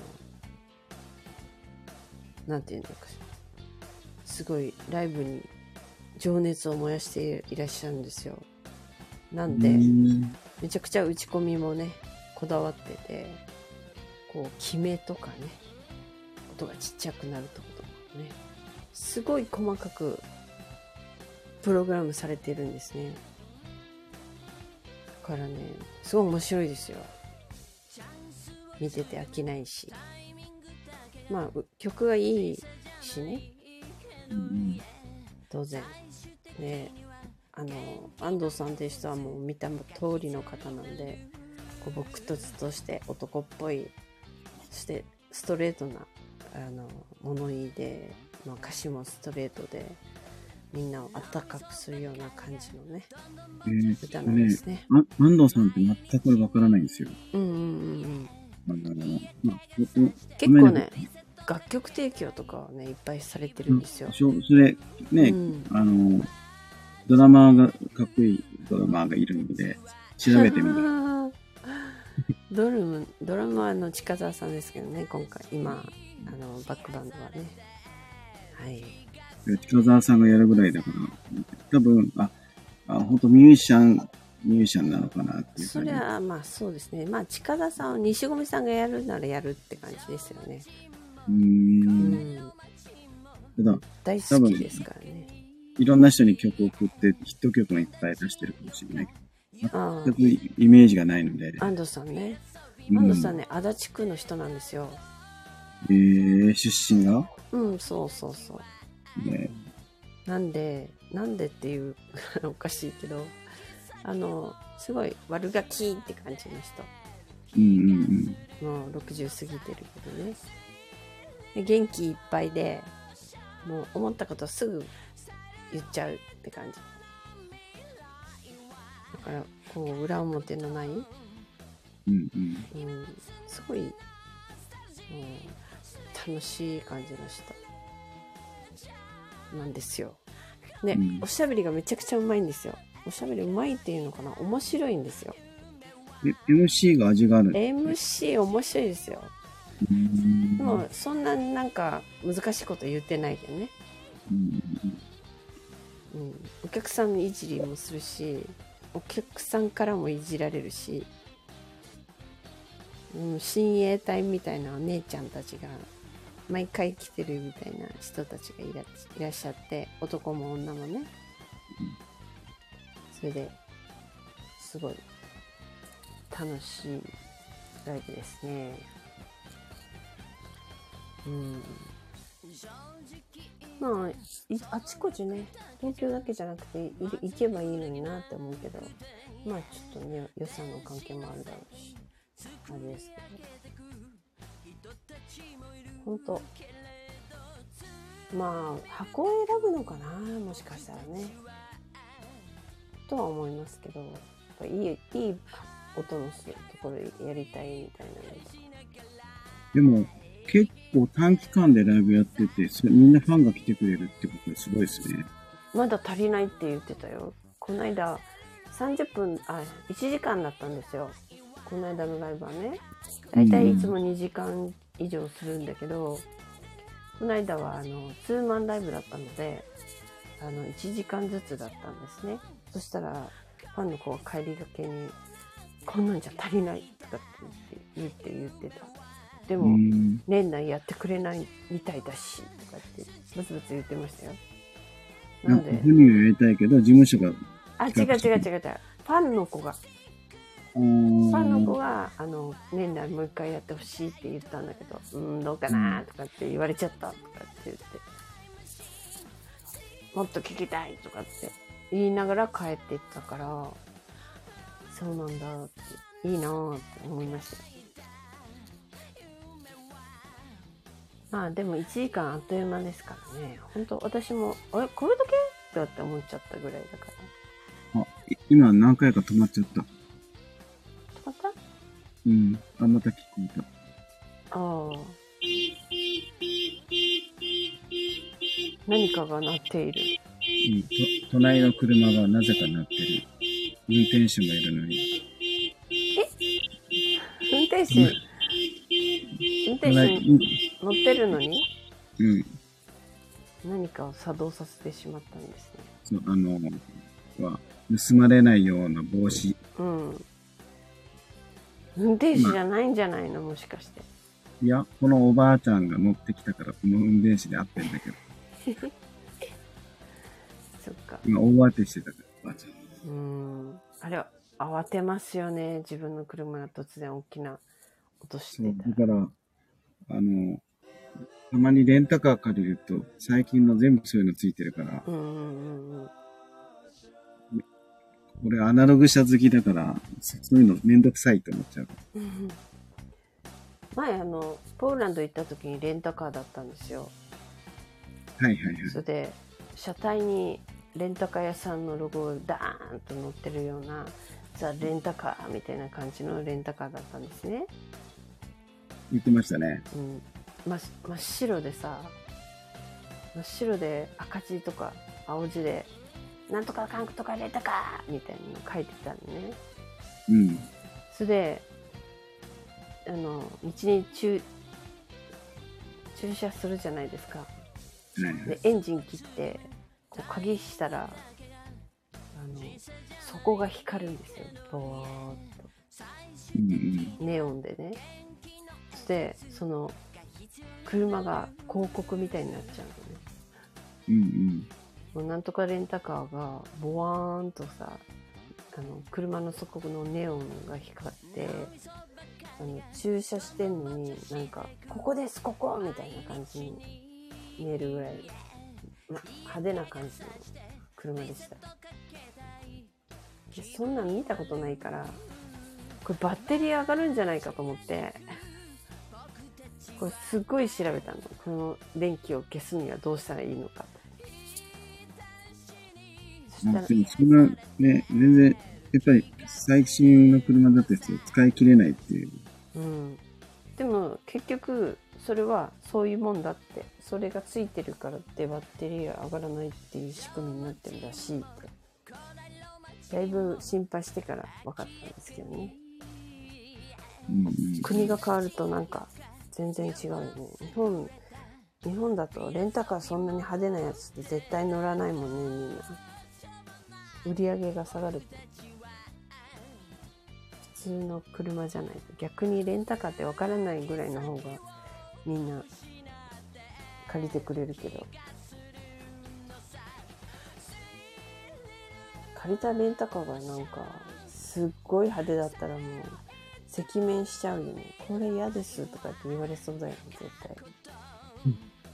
なんていうのかすごいライブに情熱を燃やしていらっしゃるんですよ。なんで、うん。めちゃくちゃ打ち込みもねこだわっててこう決めとかね音がちっちゃくなるとことかねすごい細かくプログラムされてるんですね。だからねすごい面白いですよ。見てて飽きないし。まあう曲がいいしね。うん当然。ねあの安藤さんっていう人はもう見た通りの方なんでこう僕とずとして男っぽいそしてストレートなあの物言いで、まあ、歌詞もストレートでみんなを温かくするような感じのねえー歌なんですね。あ安藤さんって全くわからないんですよ。うんうんうんうんあの、まあ、僕結構ね楽曲提供とかはねいっぱいされてるんですよ。それ、ね、うんあの、ドラマーが、かっこいいドラマーがいるので、調べてみた。ドラムドラマーの近澤さんですけどね今回今あのバックバンドはねはい近沢さんがやるぐらいだから、多分、あ、あ本当ミュージシャン、ミュージシャンなのかなっていうそ。れはまあそうですね。まあ近田さんは西込さんがやるならやるって感じですよね。うん。ん。ただ、大好きですからね。いろんな人に曲を送って、ヒット曲もいっぱい出してるかもしれないけあど、全くイメージがないので。あ安藤さんね。うん。安藤さんね足立区の人なんですよ。えー、出身が、うんそうそうそうね、なんでなんでっていう おかしいけどあのすごい悪ガキって感じの人。うんうんうん。もう60過ぎてるけどね。で元気いっぱいでもう思ったことすぐ言っちゃうって感じ。だからこう裏表のない、うん、うん。うん。すごい、うん、楽しい感じの人なんですよ。ね、うん。おしゃべりがめちゃくちゃうまいんですよ。おしゃべりうまいっていうのかな？面白いんですよ。え MC が味がある。MC 面白いですよ。でもそんなになんか難しいこと言ってないけどね、うん。うん、お客さんいじりもするしお客さんからもいじられるしうん、親衛隊みたいなお姉ちゃんたちが毎回来てるみたいな人たちがいらいらっしゃって男も女もね。それですごい楽しいライブですね。うん。まああちこちね東京だけじゃなくて行けばいいのになって思うけどまあちょっとね予算の関係もあるだろうしあれですけど。本当まあ箱を選ぶのかなもしかしたらねとは思いますけどやっぱいいいい音のするところやりたいみたいなのとか？でも、結構短期間でライブやってて、それみんなファンが来てくれるってことですごいですね。まだ足りないって言ってたよ。この間、30分、あ、1時間だったんですよ。この間のライブはね。だいたいいつも2時間以上するんだけど、この間はあの、ツーマンライブだったので、あの、1時間ずつだったんですね。そしたら、ファンの子が帰りがけに、こんなんじゃ足りないとかって言って言ってた。でうも、ん。年内やってくれないみたいだし、とかって、ブツブツ言ってましたよ。ななんんで？か、、本人はやりたいけど、事務所が、あ、違う違う違う違う。ファンの子が、フファンの子が、あの、年内もう一回やってほしいって言ったんだけど、うーん、どうかなとかって言われちゃったとかって言って、もっと聞きたいとかって言いながら帰っていったから、そうなんだって、いいなぁって思いましたよ。まあでも1時間あっという間ですからね。本当私も、あれこれだけ？ってって思っちゃったぐらいだから。あ、い今何回か止まっちゃった。うん。あ、また聞こえた。ああ。何かが鳴っている。うん、と隣の車がなぜか鳴ってる。運転手もいるのに。運転手、運転手乗ってるのに？うん。何かを作動させてしまったんですね。そう、あの、は、盗まれないような帽子。うん。運転手じゃないんじゃないの？もしかして。いや、このおばあちゃんが乗ってきたから、この運転手で合ってんだけど、そっか。今大当てしてたから、おばあちゃん。うん。あれは慌てますよね。自分の車が突然大きな音してたら。だから、あの、たまにレンタカー借りると、最近の全部そういうのついてるから、うんうんうんうん。俺アナログ車好きだから、そそういうのめんどくさいと思っちゃう。うん前あのポーランド行った時にレンタカーだったんですよはいはいはい。それで車体にレンタカー屋さんのロゴがダーンと載ってるようなザ・レンタカーみたいな感じのレンタカーだったんですね、言ってましたね。うん、真っ真っ白でさ真っ白で赤字とか青字でなんとかかんとかレンタカーみたいなの書いてたのねうん。それであの道に駐駐車するじゃないですか。でエンジン切ってこう鍵したらあの底が光るんですよボーっうんうん。とネオンでねそしてその車が広告みたいになっちゃうのねうんうん。なんとかレンタカーがボワーンとさあの車の底のネオンが光ってあの駐車してんのになんか「ここですここ!」みたいな感じに見えるぐらい、ま、派手な感じの車でしたでそんなん見たことないからこれバッテリー上がるんじゃないかと思ってこれすっごい調べたのこの電気を消すにはどうしたらいいのかそしたらまあ、でもそんな、ね、全然、やっぱり最新の車だと使い切れないっていう。うん、でも結局それはそういうもんだって。それがついてるからってバッテリーが上がらないっていう仕組みになってるらしいって。だいぶ心配してから分かったんですけどね。うんうん。国が変わるとなんか全然違うよね。日本日本だとレンタカーそんなに派手なやつって絶対乗らないもんねみんな売り上げが下がる。普通の車じゃない。と逆にレンタカーってわからないぐらいの方がみんな借りてくれるけど。借りたレンタカーがなんかすっごい派手だったらもう赤面しちゃうよね。これ嫌ですとかって言われそうだよね絶対、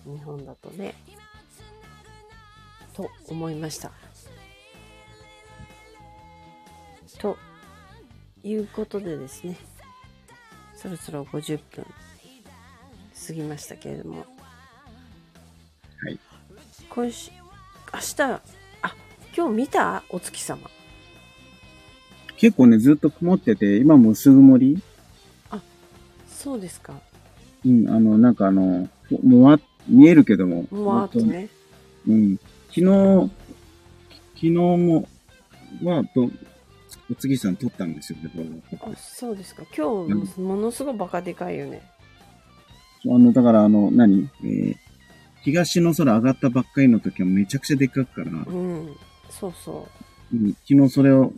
日本だとね。と思いましたということでですねそろそろ50分過ぎましたけれども。はい。今週明日あ今日見た？お月様。結構ね、ずっと曇ってて、今も薄曇りそうですか。うん、あの、なんかあの、もわ、見えるけども。もわーっとね。うん。昨日、昨日も、は、と、お次さん撮ったんですよね、動画あそうですか。今日ものすごいバカでかいよね。あの、だからあの、何？えー、東の空上がったばっかりの時はめちゃくちゃでっかくから、うん。そうそう。ん昨日それを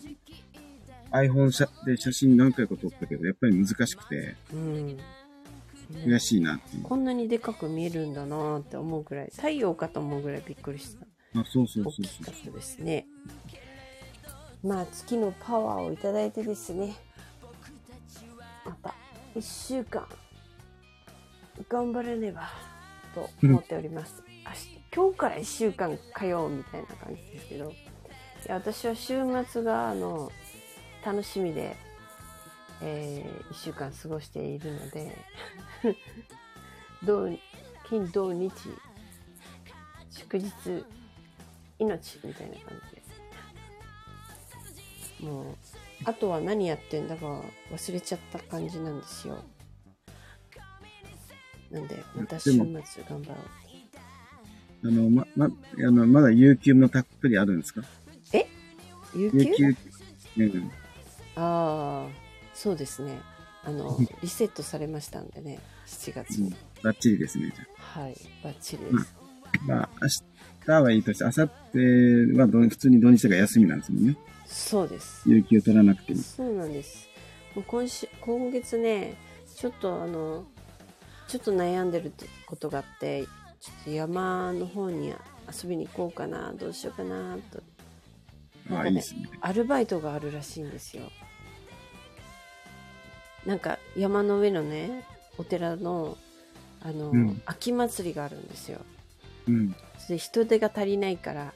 iPhone 写で写真何回か撮ったけど、やっぱり難しくて、ううん。悔しいなっていう。こんなにでかく見えるんだなーって思うぐらい太陽かと思うぐらいびっくりした。あ、そうそう大そうそう。きかったですねまあ月のパワーをいただいてですね。また1週間頑張れねばと思っております、明日今日から1週間通うみたいな感じですけど。いや私は週末があの楽しみで、え1週間過ごしているので。土金土日祝日命みたいな感じで。もうあとは何やってんだか忘れちゃった感じなんですよ。なんでまた週末頑張ろう。あの、ま、ま、あの、まだ有給もたっぷりあるんですか？有給？有給、うん。ああそうですね。あの リセットされましたんでね。7月。に、バッチリですね。はいバッチリです、あまあ、明日はいいとして、明後日はど普通に土日とか休みなんですもんね。そうです有給取らなくても。そうなんです。もう今週、今月ね、ちょっとあの、ちょっと悩んでることがあって、ちょっと山の方に遊びに行こうかな、どうしようかな、と。なんかねね。アルバイトがあるらしいんですよ。なんか山の上のね、お寺の、あの、うん秋祭りがあるんですよ。うん。それで人手が足りないから、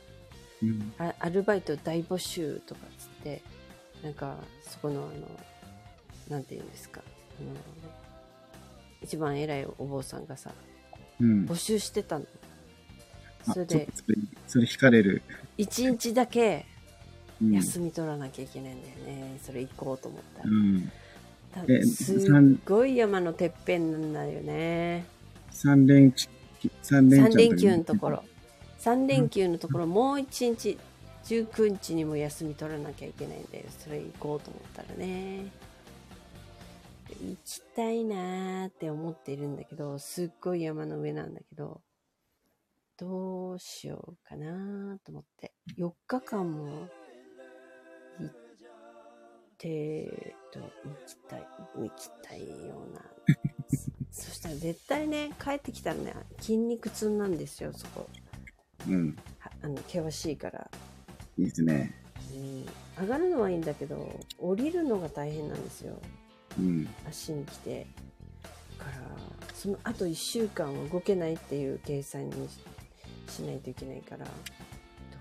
うん。あアルバイト大募集とかっつってなんかそこのあのなんて言うんですかあの一番偉いお坊さんがさうん。募集してたのあそれでそれ、それ惹かれる。1日だけうん。休み取らなきゃいけないんだよね、それ行こうと思ったらうん。すっ三ごい山のてっぺんなんだよね三連休、三連3休連休のところ3連休のところもう1日19日にも休み取らなきゃいけないんでそれ行こうと思ったらね。行きたいなーって思っているんだけどすっごい山の上なんだけどどうしようかなーと思って。4日間も行ってと行きたい行きたいような。そしたら絶対ね帰ってきたらね筋肉痛なんですよそこうん。はあの険しいから、いいですね。うん、上がるのはいいんだけど降りるのが大変なんですようん。足に来てだからそのあと1週間は動けないっていう計算にししないといけないからど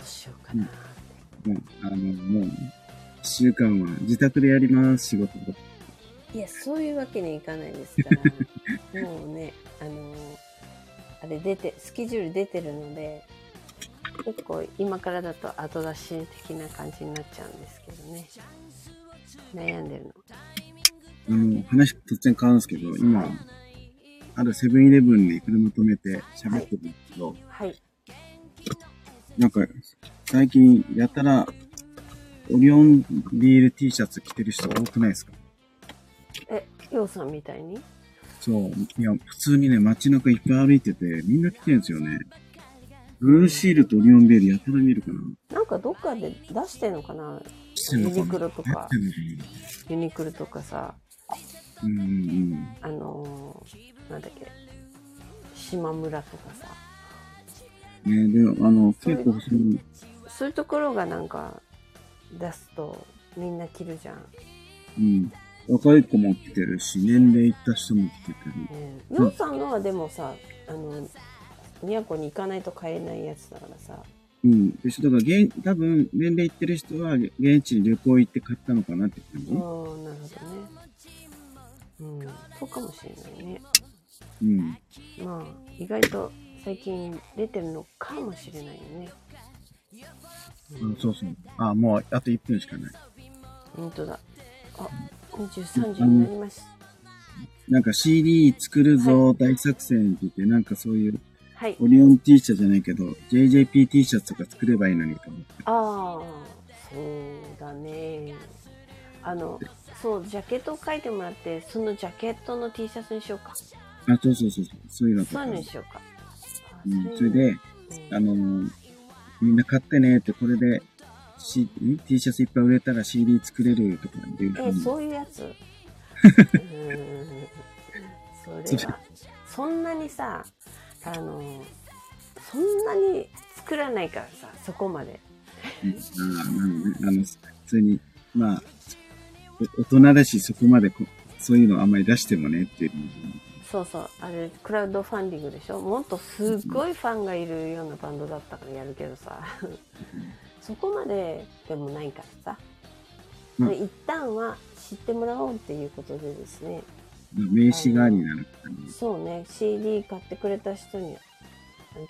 うしようかなって、もう、あの、もう、一週間は自宅でやります、仕事と。いやそういうわけにいかないですから もうねあのあれ出てスケジュール出てるので結構今からだと後出し的な感じになっちゃうんですけどね悩んでるのあの、話突然変わるんですけど、今、あるセブンイレブンに車止めて喋ってるんですけど、はいなんか、最近、やたら、オリオンビール T シャツ着てる人多くないですか？えようさんみたいに？そう。いや、普通にね、街中いっぱい歩いてて、みんな来てるんですよね。ブルーシールとオリオンビールやたら見るかな？なんかどっかで出してんのかな？ユニクロとかユニクロとかさ、なうんうんあのーなんだっけ、島村とかさ、うん。ねで、あの、結構その、そういうところがなんか出すとみんな着るじゃん。うん。若い子も来てるし、年齢いった人も来ててる。ねえ。ヨウさんのはでもさ、あの、宮古に行かないと買えないやつだからさ。うん。でしょ、だから、現、多分、年齢いってる人は、現地に旅行行って買ったのかなって感じ？うん、なるほどね。うん、そうかもしれないね。うん。まあ、意外と最近出てるのかもしれないよね。あそうそう。あ、もう、あと1分しかない。本当だ。あ、23時になりました。なんか CD 作るぞ大作戦って言って、なんかそういう、はい。オリオン T シャツじゃないけど、JJPT シャツとか作ればいいのにと思って。ああ、そうだね。あの、そう、ジャケットを書いてもらって、そのジャケットの T シャツにしようか。あ、そうそうそうそう。そういうのとかそういう。のにしようか。あうん、それ、ういうで、のあのーみんな買ってねって、これで、C、ん T シャツいっぱい売れたら CD 作れるとかっていうえ、に。そういうやつ うーんそれは、そんなにさ、あの、そんなに作らないからさ、そこまで。うんあの、普通に、まあ、大人だし、そこまでこそういうのあんまり出してもねっていう。そうそう、あれ、クラウドファンディングでしょもっとすっごいファンがいるようなバンドだったからやるけどさ、そこまででもないからさ、うん一旦は知ってもらおうっていうことでですね、名刺代わりになるからね。そうね、CD 買ってくれた人に、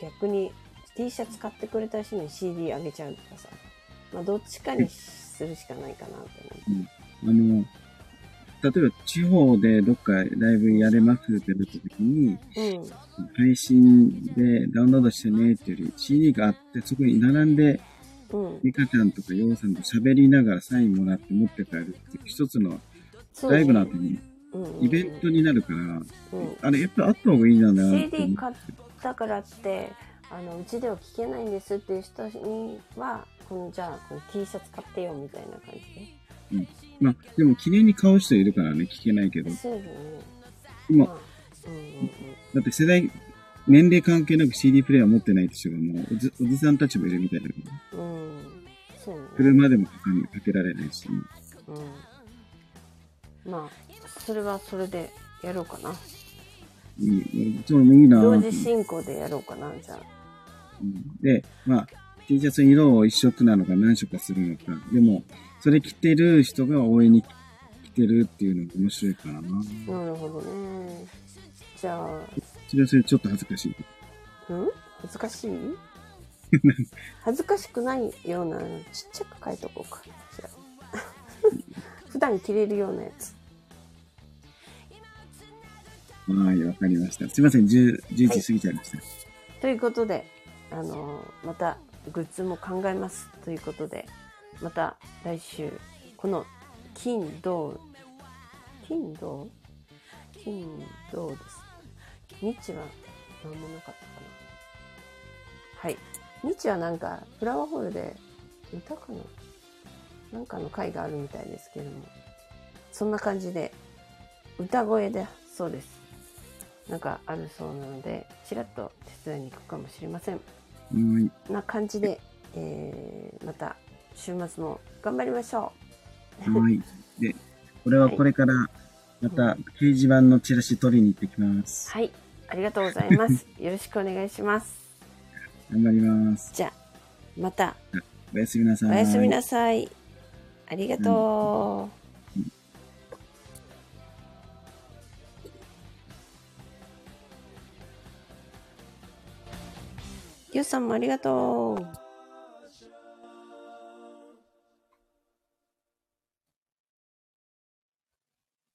逆に T シャツ買ってくれた人に CD あげちゃうとかさ、まあどっちかにするしかないかなって思あの、例えば地方でどっかライブやれますってなった時に、う。配信でダウンロードしてねっていうより、CD があって、そこに並んで、うん。カちゃんとかヨウさんと喋りながらサインもらって持って帰るって一つのライブの後にうんうんうんイベントになるから、うん。あれやっぱあった方がいいんだなって。思 CD う。買ったからってあのうちでは聞けないんですっていう人にはこのじゃあこの T シャツ買ってよみたいな感じまあ、でも記念に買う人いるからね、聞けないけど。で。そうですね。今、まあうんうんうん。だって世代、年齢関係なく CD プレイヤー持ってないって人がもうおじ、おじさんたちもいるみたいだから、うん。そうね。車でもかけられないし、うん。まあそれはそれでやろうかな。うん、いいな。同ぁ時進行でやろうかなじゃあ。うん。で、まあ、T シャツの色を一色なのか何色かするのか。でも、それ着てる人が応援に来てるっていうのが面白いからな。なるほどね。じゃあ。それはそれでちょっと恥ずかしい。うん？恥ずかしい？恥ずかしくないようなちっちゃく書いとこうか。普段着れるようなやつはい、わかりました。すいません、10, 10時過ぎちゃいました。ということで、あのまたグッズも考えますということで、また来週、この金、土、金、土金、土です。日は何もなかったかな。はい。日はなんか、フラワーホールで歌かな？なんかの会があるみたいですけども、そんな感じで、歌声で、そうです。なんかあるそうなので、ちらっと手伝いに行くかもしれません。はい。な感じで、えー、また週末も頑張りましょはい。で、これはこれから、また掲示板のチラシ取りに行ってきまう。す。はい。ありがとうございます。よろしくお願いします。頑張ります。じゃあ、またおやすみなさい。おやすみなさい。ありがとう。ゆうさんもありがとう。